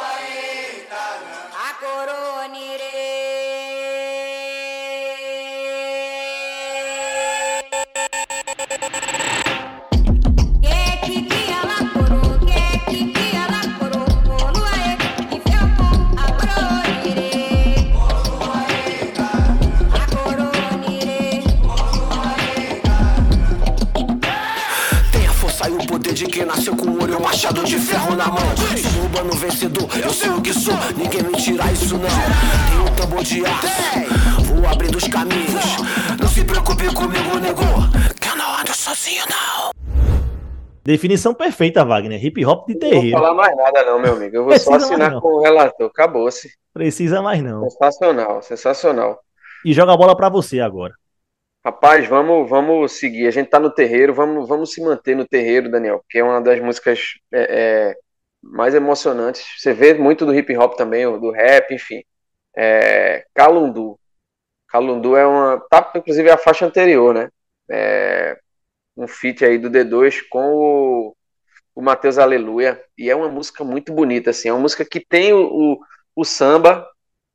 De quem nasceu com e um machado de ferro na mão. Sou urbano vencedor, eu sei o que sou, ninguém me tira isso não. Tenho um tambor de aço, vou abrindo os caminhos. Não se preocupe comigo, nego, que eu não ando sozinho não. Definição perfeita, Wagner. Hip hop de terreiro. Não vou falar mais nada, não, meu amigo. Eu vou Precisa só assinar com o relator. Acabou-se. Precisa mais, não. Sensacional, sensacional. E joga a bola para você agora. Rapaz, vamos, vamos seguir. A gente tá no terreiro, vamos, vamos se manter no terreiro, Daniel, que é uma das músicas é, é, mais emocionantes. Você vê muito do hip hop também, do rap, enfim. É, Calundu. Calundu é uma. Tá, inclusive, a faixa anterior, né? É, um feat aí do D2 com o, o Matheus Aleluia. E é uma música muito bonita, assim. É uma música que tem o, o, o samba,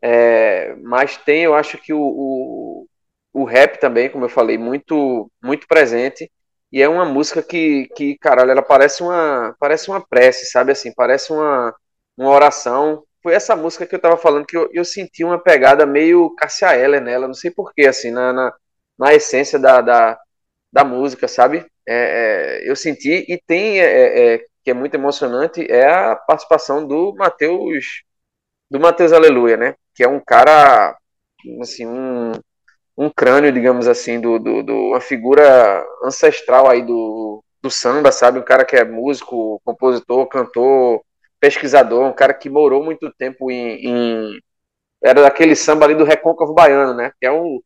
é, mas tem, eu acho que o, o o rap também, como eu falei, muito muito presente. E é uma música que, que caralho, ela parece uma, parece uma prece, sabe assim? Parece uma, uma oração. Foi essa música que eu tava falando que eu, eu senti uma pegada meio Cassia Eller nela, não sei porquê, assim, na, na, na essência da, da, da música, sabe? É, é, eu senti, e tem, é, é, é que é muito emocionante, é a participação do Mateus, do Mateus Aleluia, né? Que é um cara, assim, um, um crânio, digamos assim, do, do, do, uma figura ancestral aí do, do samba, sabe? Um cara que é músico, compositor, cantor, pesquisador, um cara que morou muito tempo em, em era daquele samba ali do Recôncavo Baiano, né? Que é um,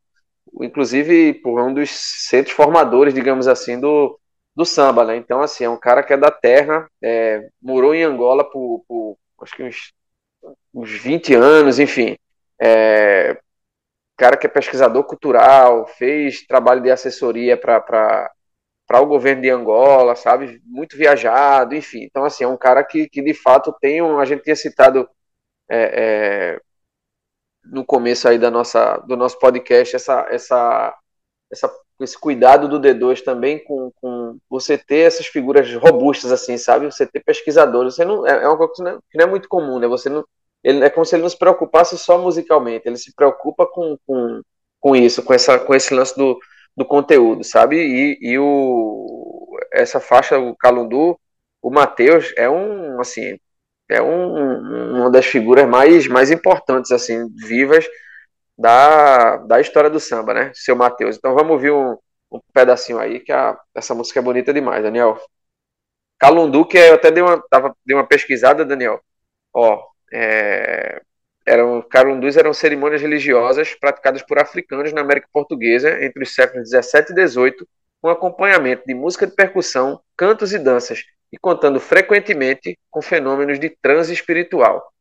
inclusive, por um dos centros formadores, digamos assim, do, do samba, né? Então, assim, é um cara que é da terra, é, morou em Angola por, por acho que uns, uns 20 anos, enfim. É, cara que é pesquisador cultural, fez trabalho de assessoria para o governo de Angola, sabe? Muito viajado, enfim. Então, assim, é um cara que, que de fato tem um. A gente tinha citado é, é, no começo aí da nossa, do nosso podcast essa, essa, essa, esse cuidado do D2 também com, com você ter essas figuras robustas, assim, sabe? Você ter pesquisadores. Você não, é, é uma coisa que não é, que não é muito comum, né? Você não ele é como se ele não se preocupasse só musicalmente, ele se preocupa com, com, com isso, com, essa, com esse lance do, do conteúdo, sabe? E, e o, essa faixa, o Calundu, o Matheus é um, assim, é um, uma das figuras mais, mais importantes, assim, vivas da, da história do samba, né? Seu Matheus. Então vamos ouvir um, um pedacinho aí, que a, essa música é bonita demais, Daniel. Calundu, que eu até dei uma, tava, dei uma pesquisada, Daniel. Ó, é, eram, Calundus eram cerimônias religiosas praticadas por africanos na América Portuguesa entre os séculos 17 e 18, com acompanhamento de música de percussão, cantos e danças, e contando frequentemente com fenômenos de transe espiritual.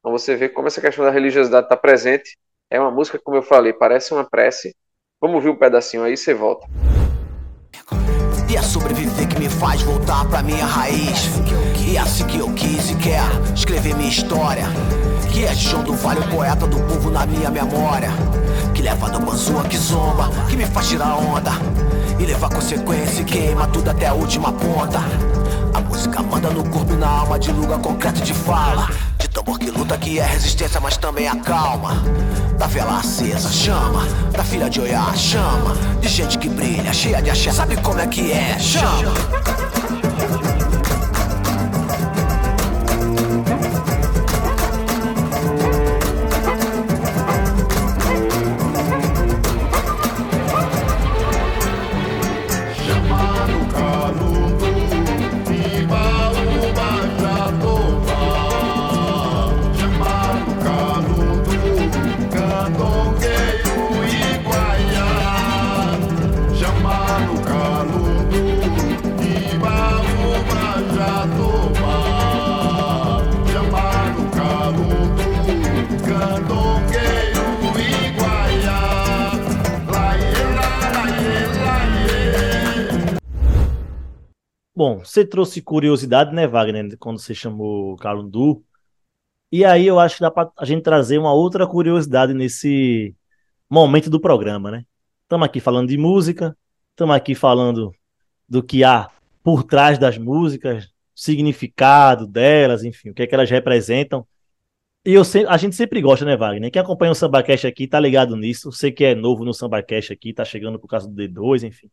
Então você vê como essa questão da religiosidade está presente. É uma música, como eu falei, parece uma prece. Vamos ouvir um pedacinho aí e você volta. E é sobreviver que me faz voltar pra minha raiz. E é assim que eu quis e quero escrever minha história. Que é João do Vale, o poeta do povo na minha memória. Que leva do banzua que zomba, que me faz tirar onda. E levar consequência e queima tudo até a última ponta. A música manda no corpo e na alma de lugar concreto de fala. De tambor que luta que é resistência, mas também a calma. Da vela acesa, chama. Da filha de Oiá, chama. De gente que brilha, cheia de axé, sabe como é que é? Chama. Você trouxe curiosidade, né, Wagner, quando você chamou Calundu. E aí eu acho que dá para a gente trazer uma outra curiosidade nesse momento do programa, né? Estamos aqui falando de música, estamos aqui falando do que há por trás das músicas, significado delas, enfim, o que é que elas representam. E eu a gente sempre gosta, né, Wagner? Quem acompanha o SambaCast aqui tá ligado nisso. Você que é novo no SambaCast aqui, tá chegando por causa do D2, enfim.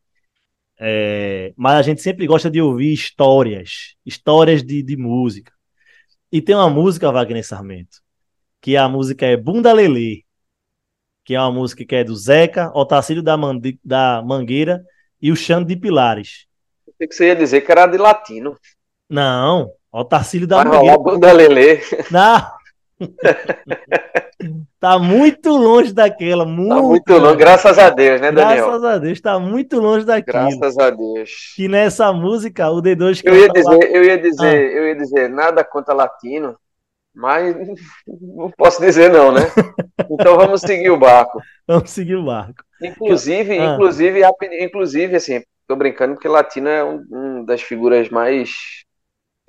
É, mas a gente sempre gosta de ouvir histórias, histórias de, de música. E tem uma música, Wagner Sarmento, que a música é Bunda Lelê, que é uma música que é do Zeca, Otacílio da, Mandi, da Mangueira e o Xande de Pilares. Eu que você ia dizer que era de latino. Não, Otacílio da Vai Mangueira. Bunda Lelê. Não. Tá muito longe daquela. Muito, tá muito longe, graças a Deus, né, Daniel? Graças a Deus, tá muito longe daquilo. Graças a Deus. Que nessa música, o D2 eu ia dizer, lá... eu ia dizer, ah. eu ia dizer, nada contra latino, mas não posso dizer não, né? Então vamos seguir o barco. Vamos seguir o barco. Inclusive, ah. inclusive, inclusive, assim, tô brincando porque latino é um, um das figuras mais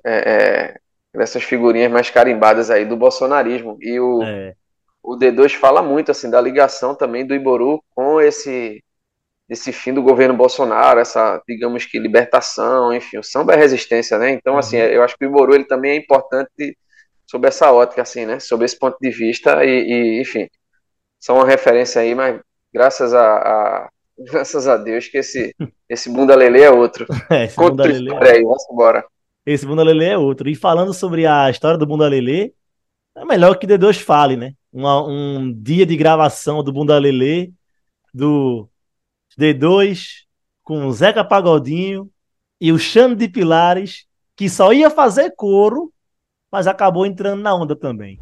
é, é, dessas figurinhas mais carimbadas aí do bolsonarismo. E o é o D2 fala muito assim da ligação também do Iboru com esse esse fim do governo Bolsonaro, essa, digamos que libertação, enfim, o samba é resistência, né? Então, assim, uhum. eu acho que o Iboru ele também é importante sob essa ótica, assim, né? Sob esse ponto de vista e, e enfim, são uma referência aí, mas graças a, a graças a Deus que esse esse Bunda Lele é outro. É, esse Conta Bunda Lele é... aí, vamos embora. Esse Bunda Lele é outro. E falando sobre a história do Bunda Lele, é melhor que D2 fale, né? um dia de gravação do Bunda Lelê, do D2, com o Zeca Pagodinho e o Xande de Pilares, que só ia fazer coro, mas acabou entrando na onda também.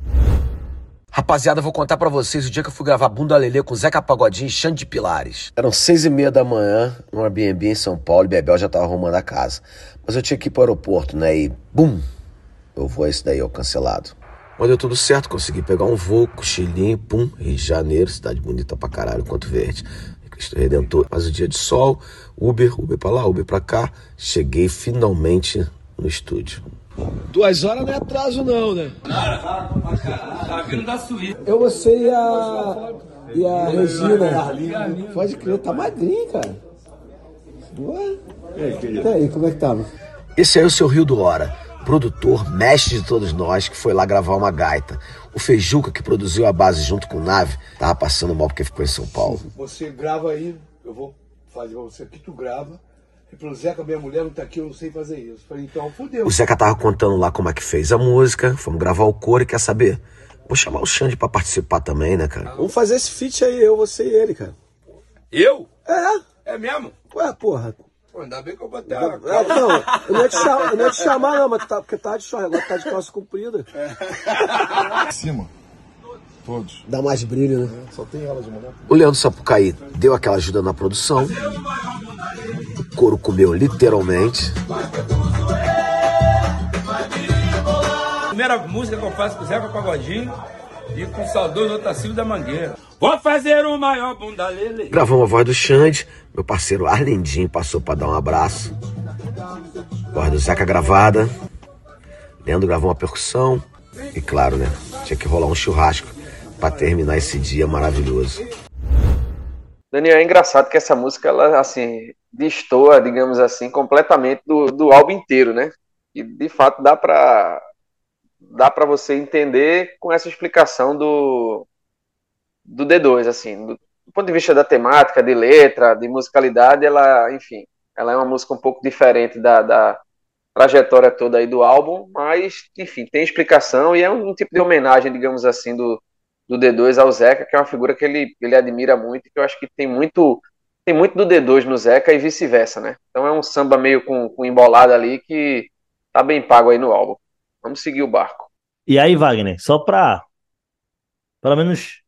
Rapaziada, vou contar para vocês o dia que eu fui gravar Bunda Lelê com Zeca Pagodinho e Xande de Pilares. Eram seis e meia da manhã, no Airbnb em São Paulo, e Bebel já tava arrumando a casa. Mas eu tinha que ir pro aeroporto, né? E bum! Eu vou esse daí, ó, cancelado. Mas deu tudo certo, consegui pegar um voo, cochilinho, pum, Rio de Janeiro, cidade bonita pra caralho, quanto verde. Cristo Redentor, mas o dia de sol, Uber, Uber pra lá, Uber pra cá. Cheguei finalmente no estúdio. Duas horas não é atraso não, né? Cara, tá vindo da Suíça. Eu, você e a... E a Regina. Pode crer, tá magrinho, cara. Ué? E aí, como é que tava? Esse aí é o seu Rio do Hora produtor, mestre de todos nós, que foi lá gravar uma gaita. O Feijuca, que produziu a base junto com o Nave, tava passando mal porque ficou em São Paulo. Você grava aí, eu vou fazer você aqui, tu grava, Pro Zeca, minha mulher não tá aqui, eu não sei fazer isso. Falei, então fudeu. O Zeca tava contando lá como é que fez a música, fomos gravar o coro e quer saber? Vou chamar o Xande pra participar também, né, cara? Vamos fazer esse feat aí, eu, você e ele, cara. Eu? É? É mesmo? Ué, porra. Pô, ainda bem que eu botei É, a não, eu não ia te chamar, eu não ia te chamar não, mas tá, porque tá de short, agora tá de calça comprida. Cima. Todos. Dá mais brilho, né? Só tem ela de mulher. O Leandro Sapucaí deu aquela ajuda na produção. O coro comeu literalmente. Primeira música que eu faço com o Zeca Pagodinho e com o saudoso Otacílio da Mangueira. Vou fazer o maior bunda lele. Gravamos a voz do Xande. Meu parceiro Arlindinho passou pra dar um abraço. Voz do Zeca gravada. Leandro gravou uma percussão. E claro, né? Tinha que rolar um churrasco pra terminar esse dia maravilhoso. Daniel, é engraçado que essa música, ela, assim, destoa, digamos assim, completamente do, do álbum inteiro, né? E, de fato, dá pra, dá pra você entender com essa explicação do, do D2, assim. Do, do ponto de vista da temática, de letra, de musicalidade, ela, enfim, ela é uma música um pouco diferente da, da trajetória toda aí do álbum, mas, enfim, tem explicação e é um, um tipo de homenagem, digamos assim, do, do D2 ao Zeca, que é uma figura que ele, ele admira muito que eu acho que tem muito tem muito do D2 no Zeca e vice-versa, né? Então é um samba meio com, com embolada ali que tá bem pago aí no álbum. Vamos seguir o barco. E aí, Wagner, só pra pelo menos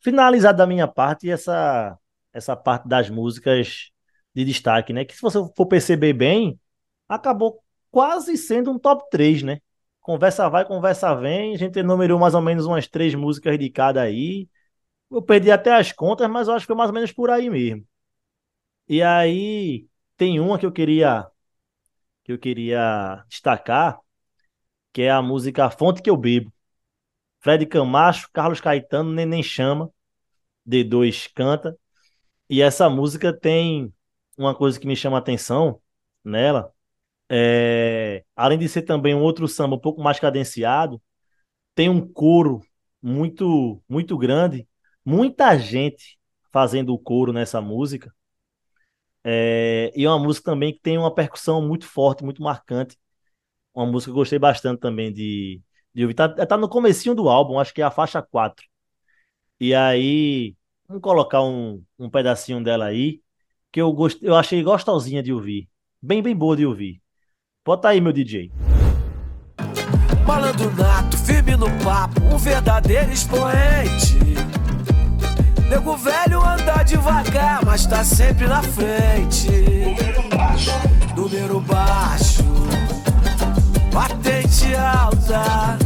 finalizar da minha parte essa essa parte das músicas de destaque, né? Que se você for perceber bem, acabou quase sendo um top 3, né? Conversa vai, conversa vem. A gente enumerou mais ou menos umas três músicas de cada aí. Eu perdi até as contas, mas eu acho que foi mais ou menos por aí mesmo. E aí tem uma que eu queria que eu queria destacar, que é a música Fonte que eu bebo. Fred Camacho, Carlos Caetano, Neném chama, D2 canta. E essa música tem uma coisa que me chama a atenção nela, é, além de ser também um outro samba um pouco mais cadenciado, tem um coro muito muito grande, muita gente fazendo o coro nessa música. É, e é uma música também que tem uma percussão muito forte, muito marcante. Uma música que eu gostei bastante também de, de ouvir. Tá, tá no comecinho do álbum, acho que é a faixa 4. E aí, vamos colocar um, um pedacinho dela aí, que eu, gost, eu achei gostosinha de ouvir. Bem, bem boa de ouvir. Bota aí, meu DJ. Malandro nato, firme no papo, um verdadeiro expoente. Nego velho anda devagar, mas tá sempre na frente. Número baixo, patente alta,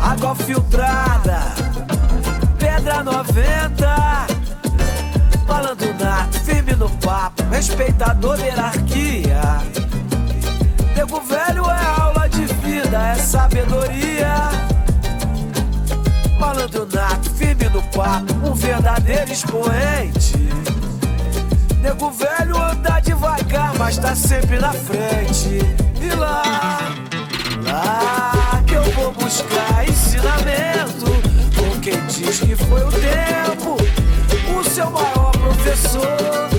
água filtrada, pedra 90. Malandro nato, firme no papo, respeitador da hierarquia. Nego velho é aula de vida, é sabedoria. Malandro nato, firme no papo, um verdadeiro expoente. Nego velho anda devagar, mas tá sempre na frente. E lá, lá que eu vou buscar ensinamento. Com quem diz que foi o tempo, o seu maior professor.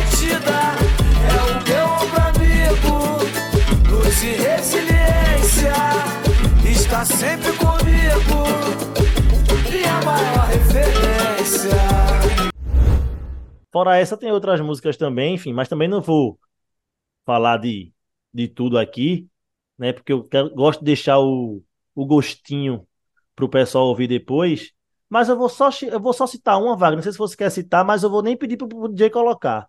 Refletida é o meu ombro amigo. Luz e resiliência está sempre comigo. Minha maior referência. Fora essa, tem outras músicas também, enfim, mas também não vou falar de, de tudo aqui, né? Porque eu quero, gosto de deixar o, o gostinho pro pessoal ouvir depois. Mas eu vou só, eu vou só citar uma, Wagner. Não sei se você quer citar, mas eu vou nem pedir pro DJ colocar.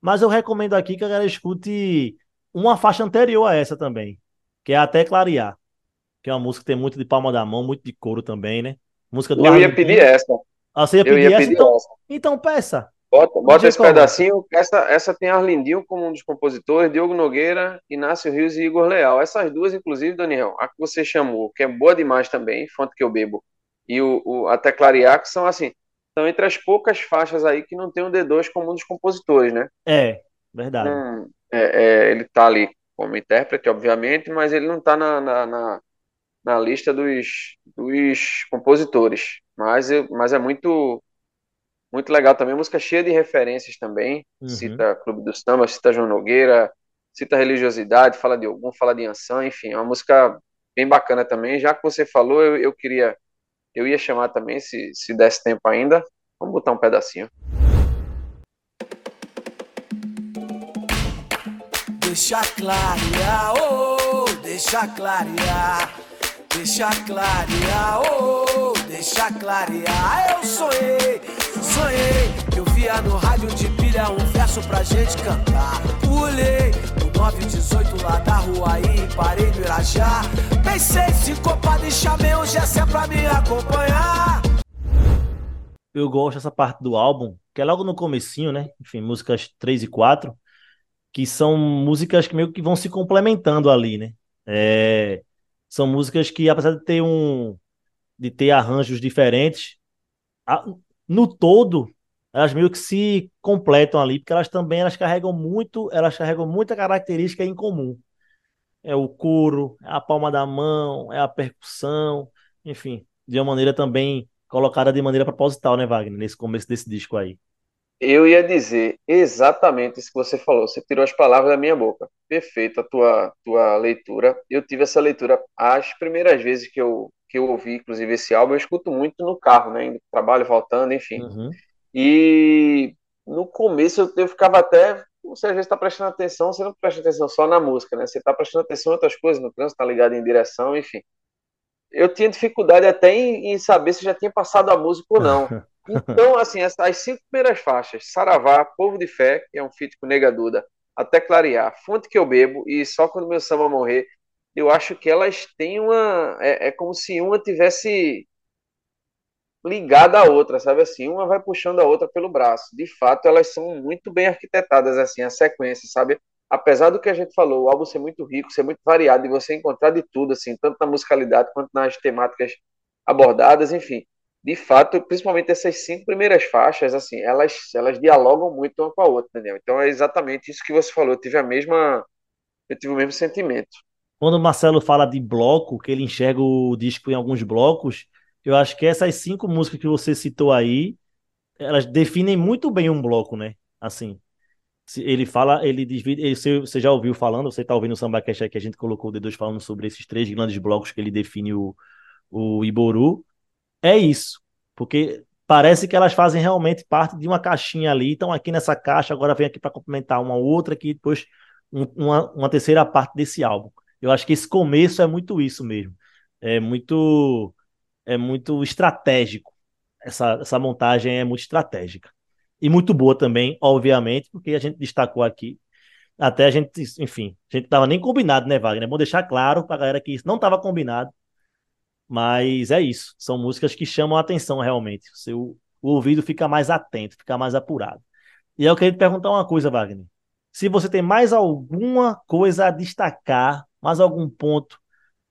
Mas eu recomendo aqui que a galera escute uma faixa anterior a essa também, que é Até Clarear. Que é uma música que tem muito de palma da mão, muito de couro também, né? Música do Eu ia pedir essa. Ah, você ia pedir ia essa? pedir então, essa. então peça. Bota, bota esse coloca. pedacinho. Essa, essa tem Arlindinho como um dos compositores, Diogo Nogueira, Inácio Rios e Igor Leal. Essas duas, inclusive, Daniel, a que você chamou, que é boa demais também, Fonte que eu bebo, e o, o Até Clarear, que são assim, são entre as poucas faixas aí que não tem o D2 como um dos compositores, né? É, verdade. Hum, é, é, ele tá ali como intérprete, obviamente, mas ele não tá na, na, na- na lista dos, dos compositores. Mas, mas é muito muito legal também. Música cheia de referências também. Uhum. Cita Clube do Samba, cita João Nogueira, cita religiosidade, fala de algum, fala de Ansan, enfim, é uma música bem bacana também. Já que você falou, eu, eu queria, eu ia chamar também, se, se desse tempo ainda. Vamos botar um pedacinho. Deixa clarear, oh, deixa clarear, deixa clarear, oh, deixa clarear. Eu sonhei, sonhei, eu via no rádio de pilha um verso pra gente cantar. Pulei no 918 lá da rua aí, parei no Irajá. Pensei sincopado e chamei o Gessé pra me acompanhar. Eu gosto dessa parte do álbum, que é logo no comecinho, né? Enfim, músicas 3 e 4 que são músicas que meio que vão se complementando ali, né? É, são músicas que, apesar de ter um de ter arranjos diferentes, a, no todo elas meio que se completam ali, porque elas também elas carregam muito, elas carregam muita característica em comum. É o coro, é a palma da mão, é a percussão, enfim, de uma maneira também colocada de maneira proposital, né, Wagner, nesse começo desse disco aí. Eu ia dizer exatamente isso que você falou. Você tirou as palavras da minha boca. Perfeito a tua, tua leitura. Eu tive essa leitura as primeiras vezes que eu, que eu ouvi, inclusive, esse álbum. Eu escuto muito no carro, né? Indo trabalho, voltando, enfim. Uhum. E no começo eu, eu ficava até. Você às vezes está prestando atenção, você não presta atenção só na música, né? Você está prestando atenção em outras coisas, no trânsito, está ligado em direção, enfim. Eu tinha dificuldade até em, em saber se já tinha passado a música ou não. Então, assim, as, as cinco primeiras faixas, Saravá, Povo de Fé, que é um feat com Nega Duda, Até Clarear, Fonte que eu bebo e Só Quando Meu Samba Morrer, eu acho que elas têm uma... É, é como se uma tivesse ligada à outra, sabe assim? Uma vai puxando a outra pelo braço. De fato, elas são muito bem arquitetadas, assim, a sequência, sabe? Apesar do que a gente falou, o álbum ser muito rico, ser muito variado, e você encontrar de tudo, assim, tanto na musicalidade quanto nas temáticas abordadas, enfim de fato, principalmente essas cinco primeiras faixas, assim, elas, elas dialogam muito uma com a outra, Daniel. Então é exatamente isso que você falou. Eu tive a mesma, eu tive o mesmo sentimento. Quando o Marcelo fala de bloco, que ele enxerga o disco em alguns blocos, eu acho que essas cinco músicas que você citou aí, elas definem muito bem um bloco, né? Assim, ele fala, ele divide, ele, você já ouviu falando, você está ouvindo o Samba Cash que a gente colocou o D2 falando sobre esses três grandes blocos que ele define o, o Iboru é isso. Porque parece que elas fazem realmente parte de uma caixinha ali, estão aqui nessa caixa, agora vem aqui para complementar uma outra aqui, depois um, uma, uma terceira parte desse álbum. Eu acho que esse começo é muito isso mesmo. É muito é muito estratégico. Essa, essa montagem é muito estratégica. E muito boa também, obviamente, porque a gente destacou aqui. Até a gente, enfim, a gente tava nem combinado, né, Wagner? É bom deixar claro para a galera que isso não estava combinado. Mas é isso. São músicas que chamam a atenção realmente. O, seu, o ouvido fica mais atento, fica mais apurado. E eu queria te perguntar uma coisa, Wagner. Se você tem mais alguma coisa a destacar, mais algum ponto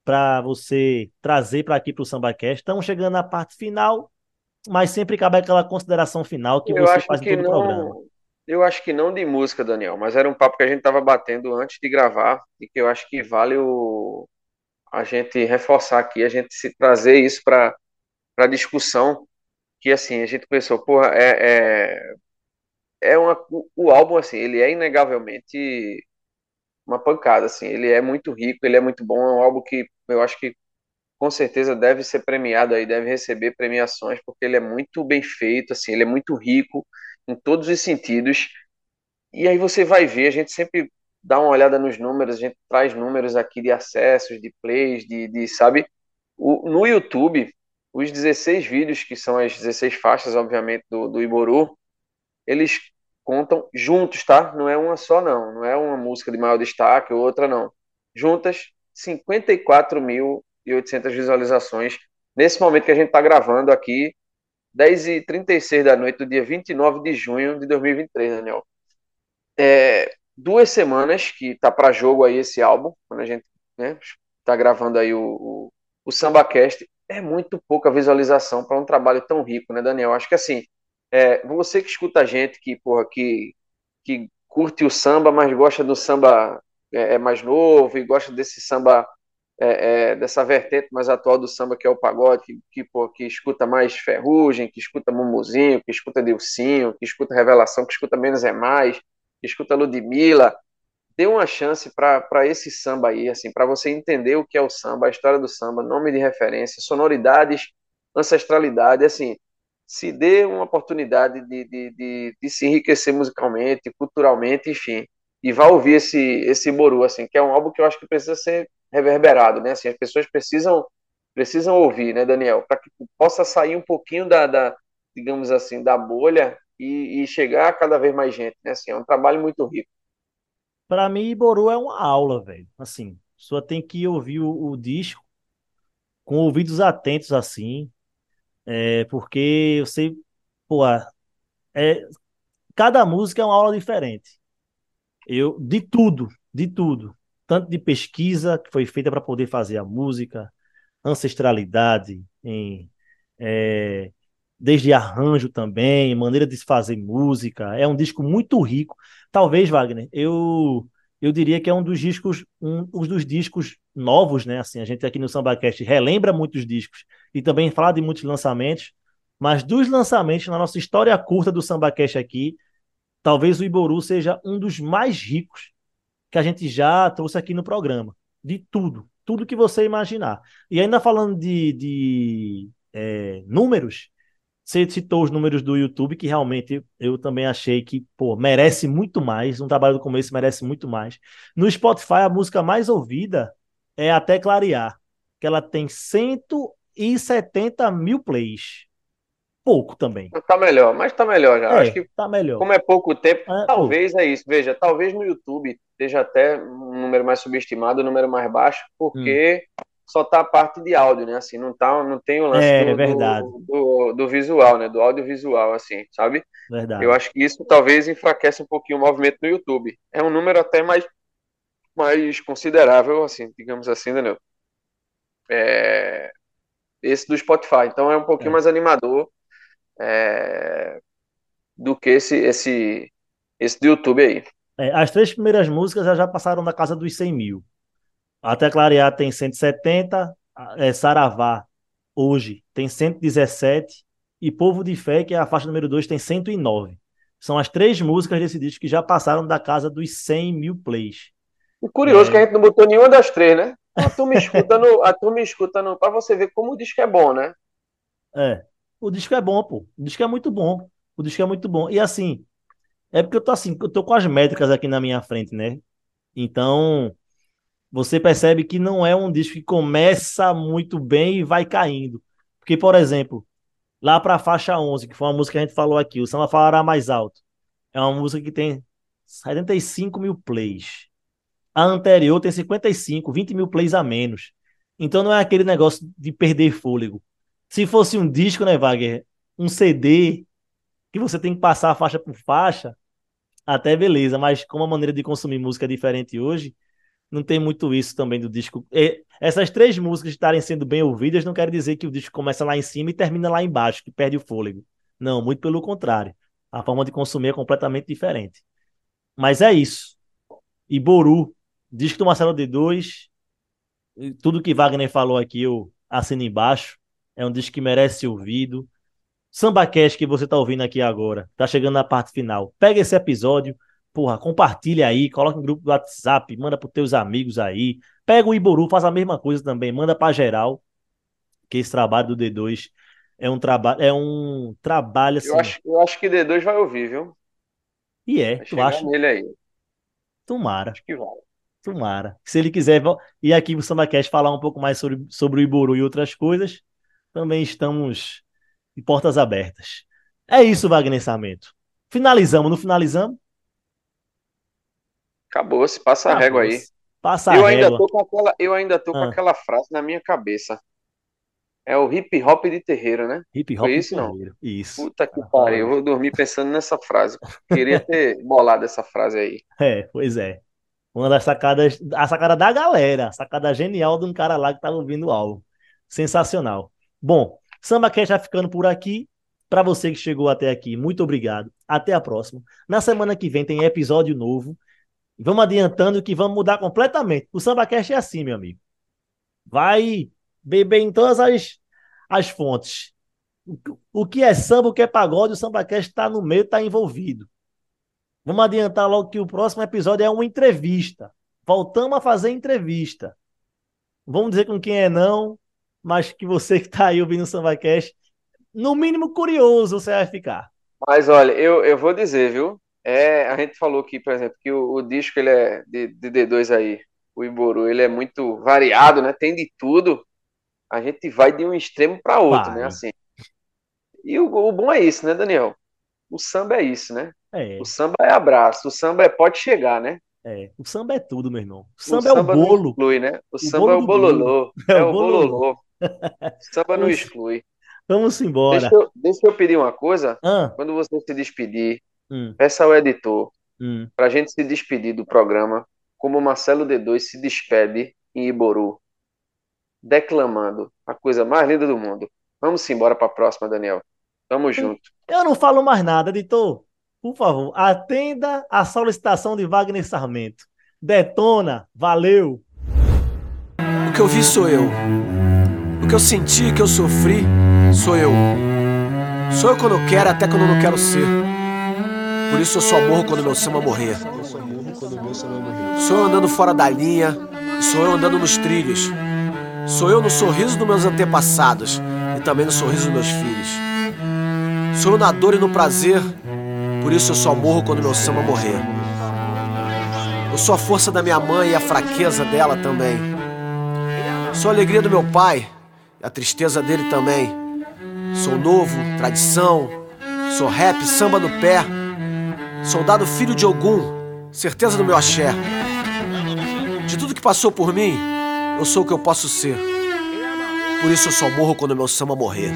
para você trazer para aqui para o SambaCast, estamos chegando na parte final, mas sempre cabe aquela consideração final que eu você faz em todo não, o programa. Eu acho que não de música, Daniel, mas era um papo que a gente estava batendo antes de gravar e que eu acho que vale o, a gente reforçar aqui, a gente se trazer isso para a discussão, que assim, a gente pensou, porra, é, é, é uma, o, o álbum, assim, ele é inegavelmente uma pancada, assim, ele é muito rico, ele é muito bom, é um álbum que eu acho que com certeza deve ser premiado aí, deve receber premiações, porque ele é muito bem feito, assim, ele é muito rico em todos os sentidos, e aí você vai ver, a gente sempre dá uma olhada nos números, a gente traz números aqui de acessos, de plays, de, de sabe? O, no YouTube, os 16 vídeos, que são as 16 faixas, obviamente, do, do Iboru, eles contam juntos, tá? Não é uma só, não. Não é uma música de maior destaque ou outra, não. Juntas, 54.800 visualizações. Nesse momento que a gente está gravando aqui, 10h36 da noite do dia 29 de junho de 2023, Daniel. É, duas semanas que tá para jogo aí esse álbum, quando a gente né, tá gravando aí o, o, o SambaCast, é muito pouca visualização para um trabalho tão rico, né, Daniel? Acho que assim, é, você que escuta a gente que, porra, que, que curte o samba, mas gosta do samba é, é mais novo e gosta desse samba é, é, dessa vertente mais atual do samba, que é o pagode, que, que, pô, que escuta mais Ferrugem, que escuta Mumuzinho, que escuta Dilcinho, que escuta Revelação, que escuta Menos é Mais, que escuta Ludmilla, dê uma chance para esse samba aí, assim, para você entender o que é o samba, a história do samba, nome de referência, sonoridades, ancestralidade, assim, se dê uma oportunidade de, de, de, de se enriquecer musicalmente, culturalmente, enfim, e vá ouvir esse, esse Boru, assim, que é um álbum que eu acho que precisa ser reverberado, né? Assim, as pessoas precisam precisam ouvir, né, Daniel, para que possa sair um pouquinho da, da digamos assim, da bolha e, e, chegar a cada vez mais gente, né? Assim, é um trabalho muito rico. Para mim, Boru é uma aula, velho. Assim, só tem que ouvir o, o disco com ouvidos atentos, assim, é, porque eu sei, pô, é, cada música é uma aula diferente. Eu, de tudo, de tudo tanto de pesquisa que foi feita para poder fazer a música, ancestralidade, em, é, desde arranjo também, maneira de se fazer música. É um disco muito rico. Talvez, Wagner, eu eu diria que é um dos discos, um, um dos discos novos, né? Assim, a gente aqui no SambaCast relembra muitos discos e também fala de muitos lançamentos, mas dos lançamentos na nossa história curta do SambaCast aqui, talvez o Iboru seja um dos mais ricos que a gente já trouxe aqui no programa. De tudo, tudo que você imaginar. E ainda falando de, de é, números, você citou os números do YouTube, que realmente eu também achei que, pô, merece muito mais. Um trabalho do começo merece muito mais. No Spotify, a música mais ouvida é Até Clarear, que ela tem 170 mil plays pouco também. Tá melhor, mas tá melhor já. É, Acho que tá melhor. Como é pouco tempo, é, talvez pouco. é isso. Veja, talvez no YouTube esteja até um número mais subestimado, um número mais baixo, porque hum. Só tá a parte de áudio, né? Assim, não tá, não tem o lance é, do, verdade. Do, do, do, visual, né? Do audiovisual, assim, sabe? Verdade. Eu acho que isso talvez enfraquece um pouquinho o movimento no YouTube. É um número até mais mais considerável, assim, digamos assim, Daniel. É, esse do Spotify. Então é um pouquinho é. mais animador é, do que esse, esse, esse do YouTube aí. É, as três primeiras músicas já passaram da casa dos 100 mil. Até Clarear tem 170, é, Saravá hoje tem 117 e Povo de Fé, que é a faixa número 2, tem 109. São as três músicas desse disco que já passaram da casa dos 100 mil plays. O curioso é... que a gente não botou nenhuma das três, né? A turma escuta no, a turma escuta no, pra você ver como o disco é bom, né? É. O disco é bom, pô. O disco é muito bom. O disco é muito bom. E assim, é porque eu tô assim, eu tô com as métricas aqui na minha frente, né? Então, você percebe que não é um disco que começa muito bem e vai caindo. Porque, por exemplo, lá para a faixa 11, que foi uma música que a gente falou aqui, o Samba Falará Mais Alto, é uma música que tem 75 mil plays. A anterior tem 55, 20 mil plays a menos. Então não é aquele negócio de perder fôlego. Se fosse um disco, né, Wagner? Um CD que você tem que passar faixa por faixa, até beleza, mas como a maneira de consumir música é diferente hoje, não tem muito isso também do disco. E essas três músicas estarem sendo bem ouvidas não quer dizer que o disco começa lá em cima e termina lá embaixo, que perde o fôlego. Não, muito pelo contrário. A forma de consumir é completamente diferente. Mas é isso. E Boru, disco do Marcelo D2, tudo que Wagner falou aqui eu assino embaixo. É um disco que merece ser ouvido. Samba Cash que você tá ouvindo aqui agora, tá chegando na parte final. Pega esse episódio, porra, compartilha aí, coloca no grupo do WhatsApp, manda pros teus amigos aí. Pega o Iboru, faz a mesma coisa também, manda para geral. Que esse trabalho do D2 é um trabalho, é um trabalho assim. Eu acho, eu acho que D2 vai ouvir, viu? E é, vai tu acha? nele aí. Tomara. Acho que vai. Tomara. Se ele quiser e aqui o SambaCast falar um pouco mais sobre, sobre o Iboru e outras coisas, também estamos de portas abertas. É isso, Wagner Samento. Finalizamos, não finalizamos? Acabou, se passa a régua aí. Passa a eu régua. Ainda tô com aquela, eu ainda tô ah. com aquela frase na minha cabeça. É o hip hop de terreiro, né? Hip hop Foi isso, de não? terreiro. Isso. Puta que pariu, eu vou dormir pensando nessa frase. Queria ter bolado essa frase aí. É, pois é. Uma das sacadas, a sacada da galera, a sacada genial de um cara lá que tava ouvindo o álbum. Sensacional. Bom, Samba Cash já ficando por aqui. Para você que chegou até aqui, muito obrigado. Até a próxima. Na semana que vem tem episódio novo. Vamos adiantando que vamos mudar completamente. O Samba Cash é assim, meu amigo. vai beber em todas as, as fontes. O que é samba, o que é pagode, o SambaCast está no meio, está envolvido. Vamos adiantar logo que o próximo episódio é uma entrevista. Voltamos a fazer entrevista. Vamos dizer com quem é não, mas que você que está aí ouvindo o SambaCast, no mínimo curioso você vai ficar. Mas olha, eu, eu vou dizer, viu? É, a gente falou aqui, por exemplo, que o, o disco ele é de, de D2 aí, o Iboru, ele é muito variado, né? Tem de tudo. A gente vai de um extremo para outro, né? Assim. E o, o, bom é isso, né, Daniel? O samba é isso, né? É. O samba é abraço, o samba é pode chegar, né? É, o samba é tudo, meu irmão. O samba, o samba é o bolo. Exclui, né? O, o samba é o bololô. É, é o bololô. o samba não exclui. Vamos embora. Deixa eu, deixa eu pedir uma coisa. Ah. Quando você se despedir, hum. peça ao editor hum. para a gente se despedir do programa, como o Marcelo D2 se despede em Iboru, declamando a coisa mais linda do mundo. Vamos embora para a próxima, Daniel. Tamo junto. Eu não falo mais nada, editor. Por favor, atenda a solicitação de Wagner Sarmento. Detona, valeu. O que eu vi sou eu. O que eu senti, que eu sofri, sou eu. Sou eu quando eu quero, até quando eu não quero ser. Por isso eu só morro quando meu samba morrer. Sou eu andando fora da linha, sou eu andando nos trilhos. Sou eu no sorriso dos meus antepassados e também no sorriso dos meus filhos. Sou eu na dor e no prazer, por isso eu só morro quando meu samba morrer. Eu sou a força da minha mãe e a fraqueza dela também. Sou a alegria do meu pai e a tristeza dele também. Sou novo, tradição. Sou rap, samba no pé. Soldado filho de Ogum, certeza do meu axé. De tudo que passou por mim, eu sou o que eu posso ser. Por isso eu só morro quando meu samba morrer.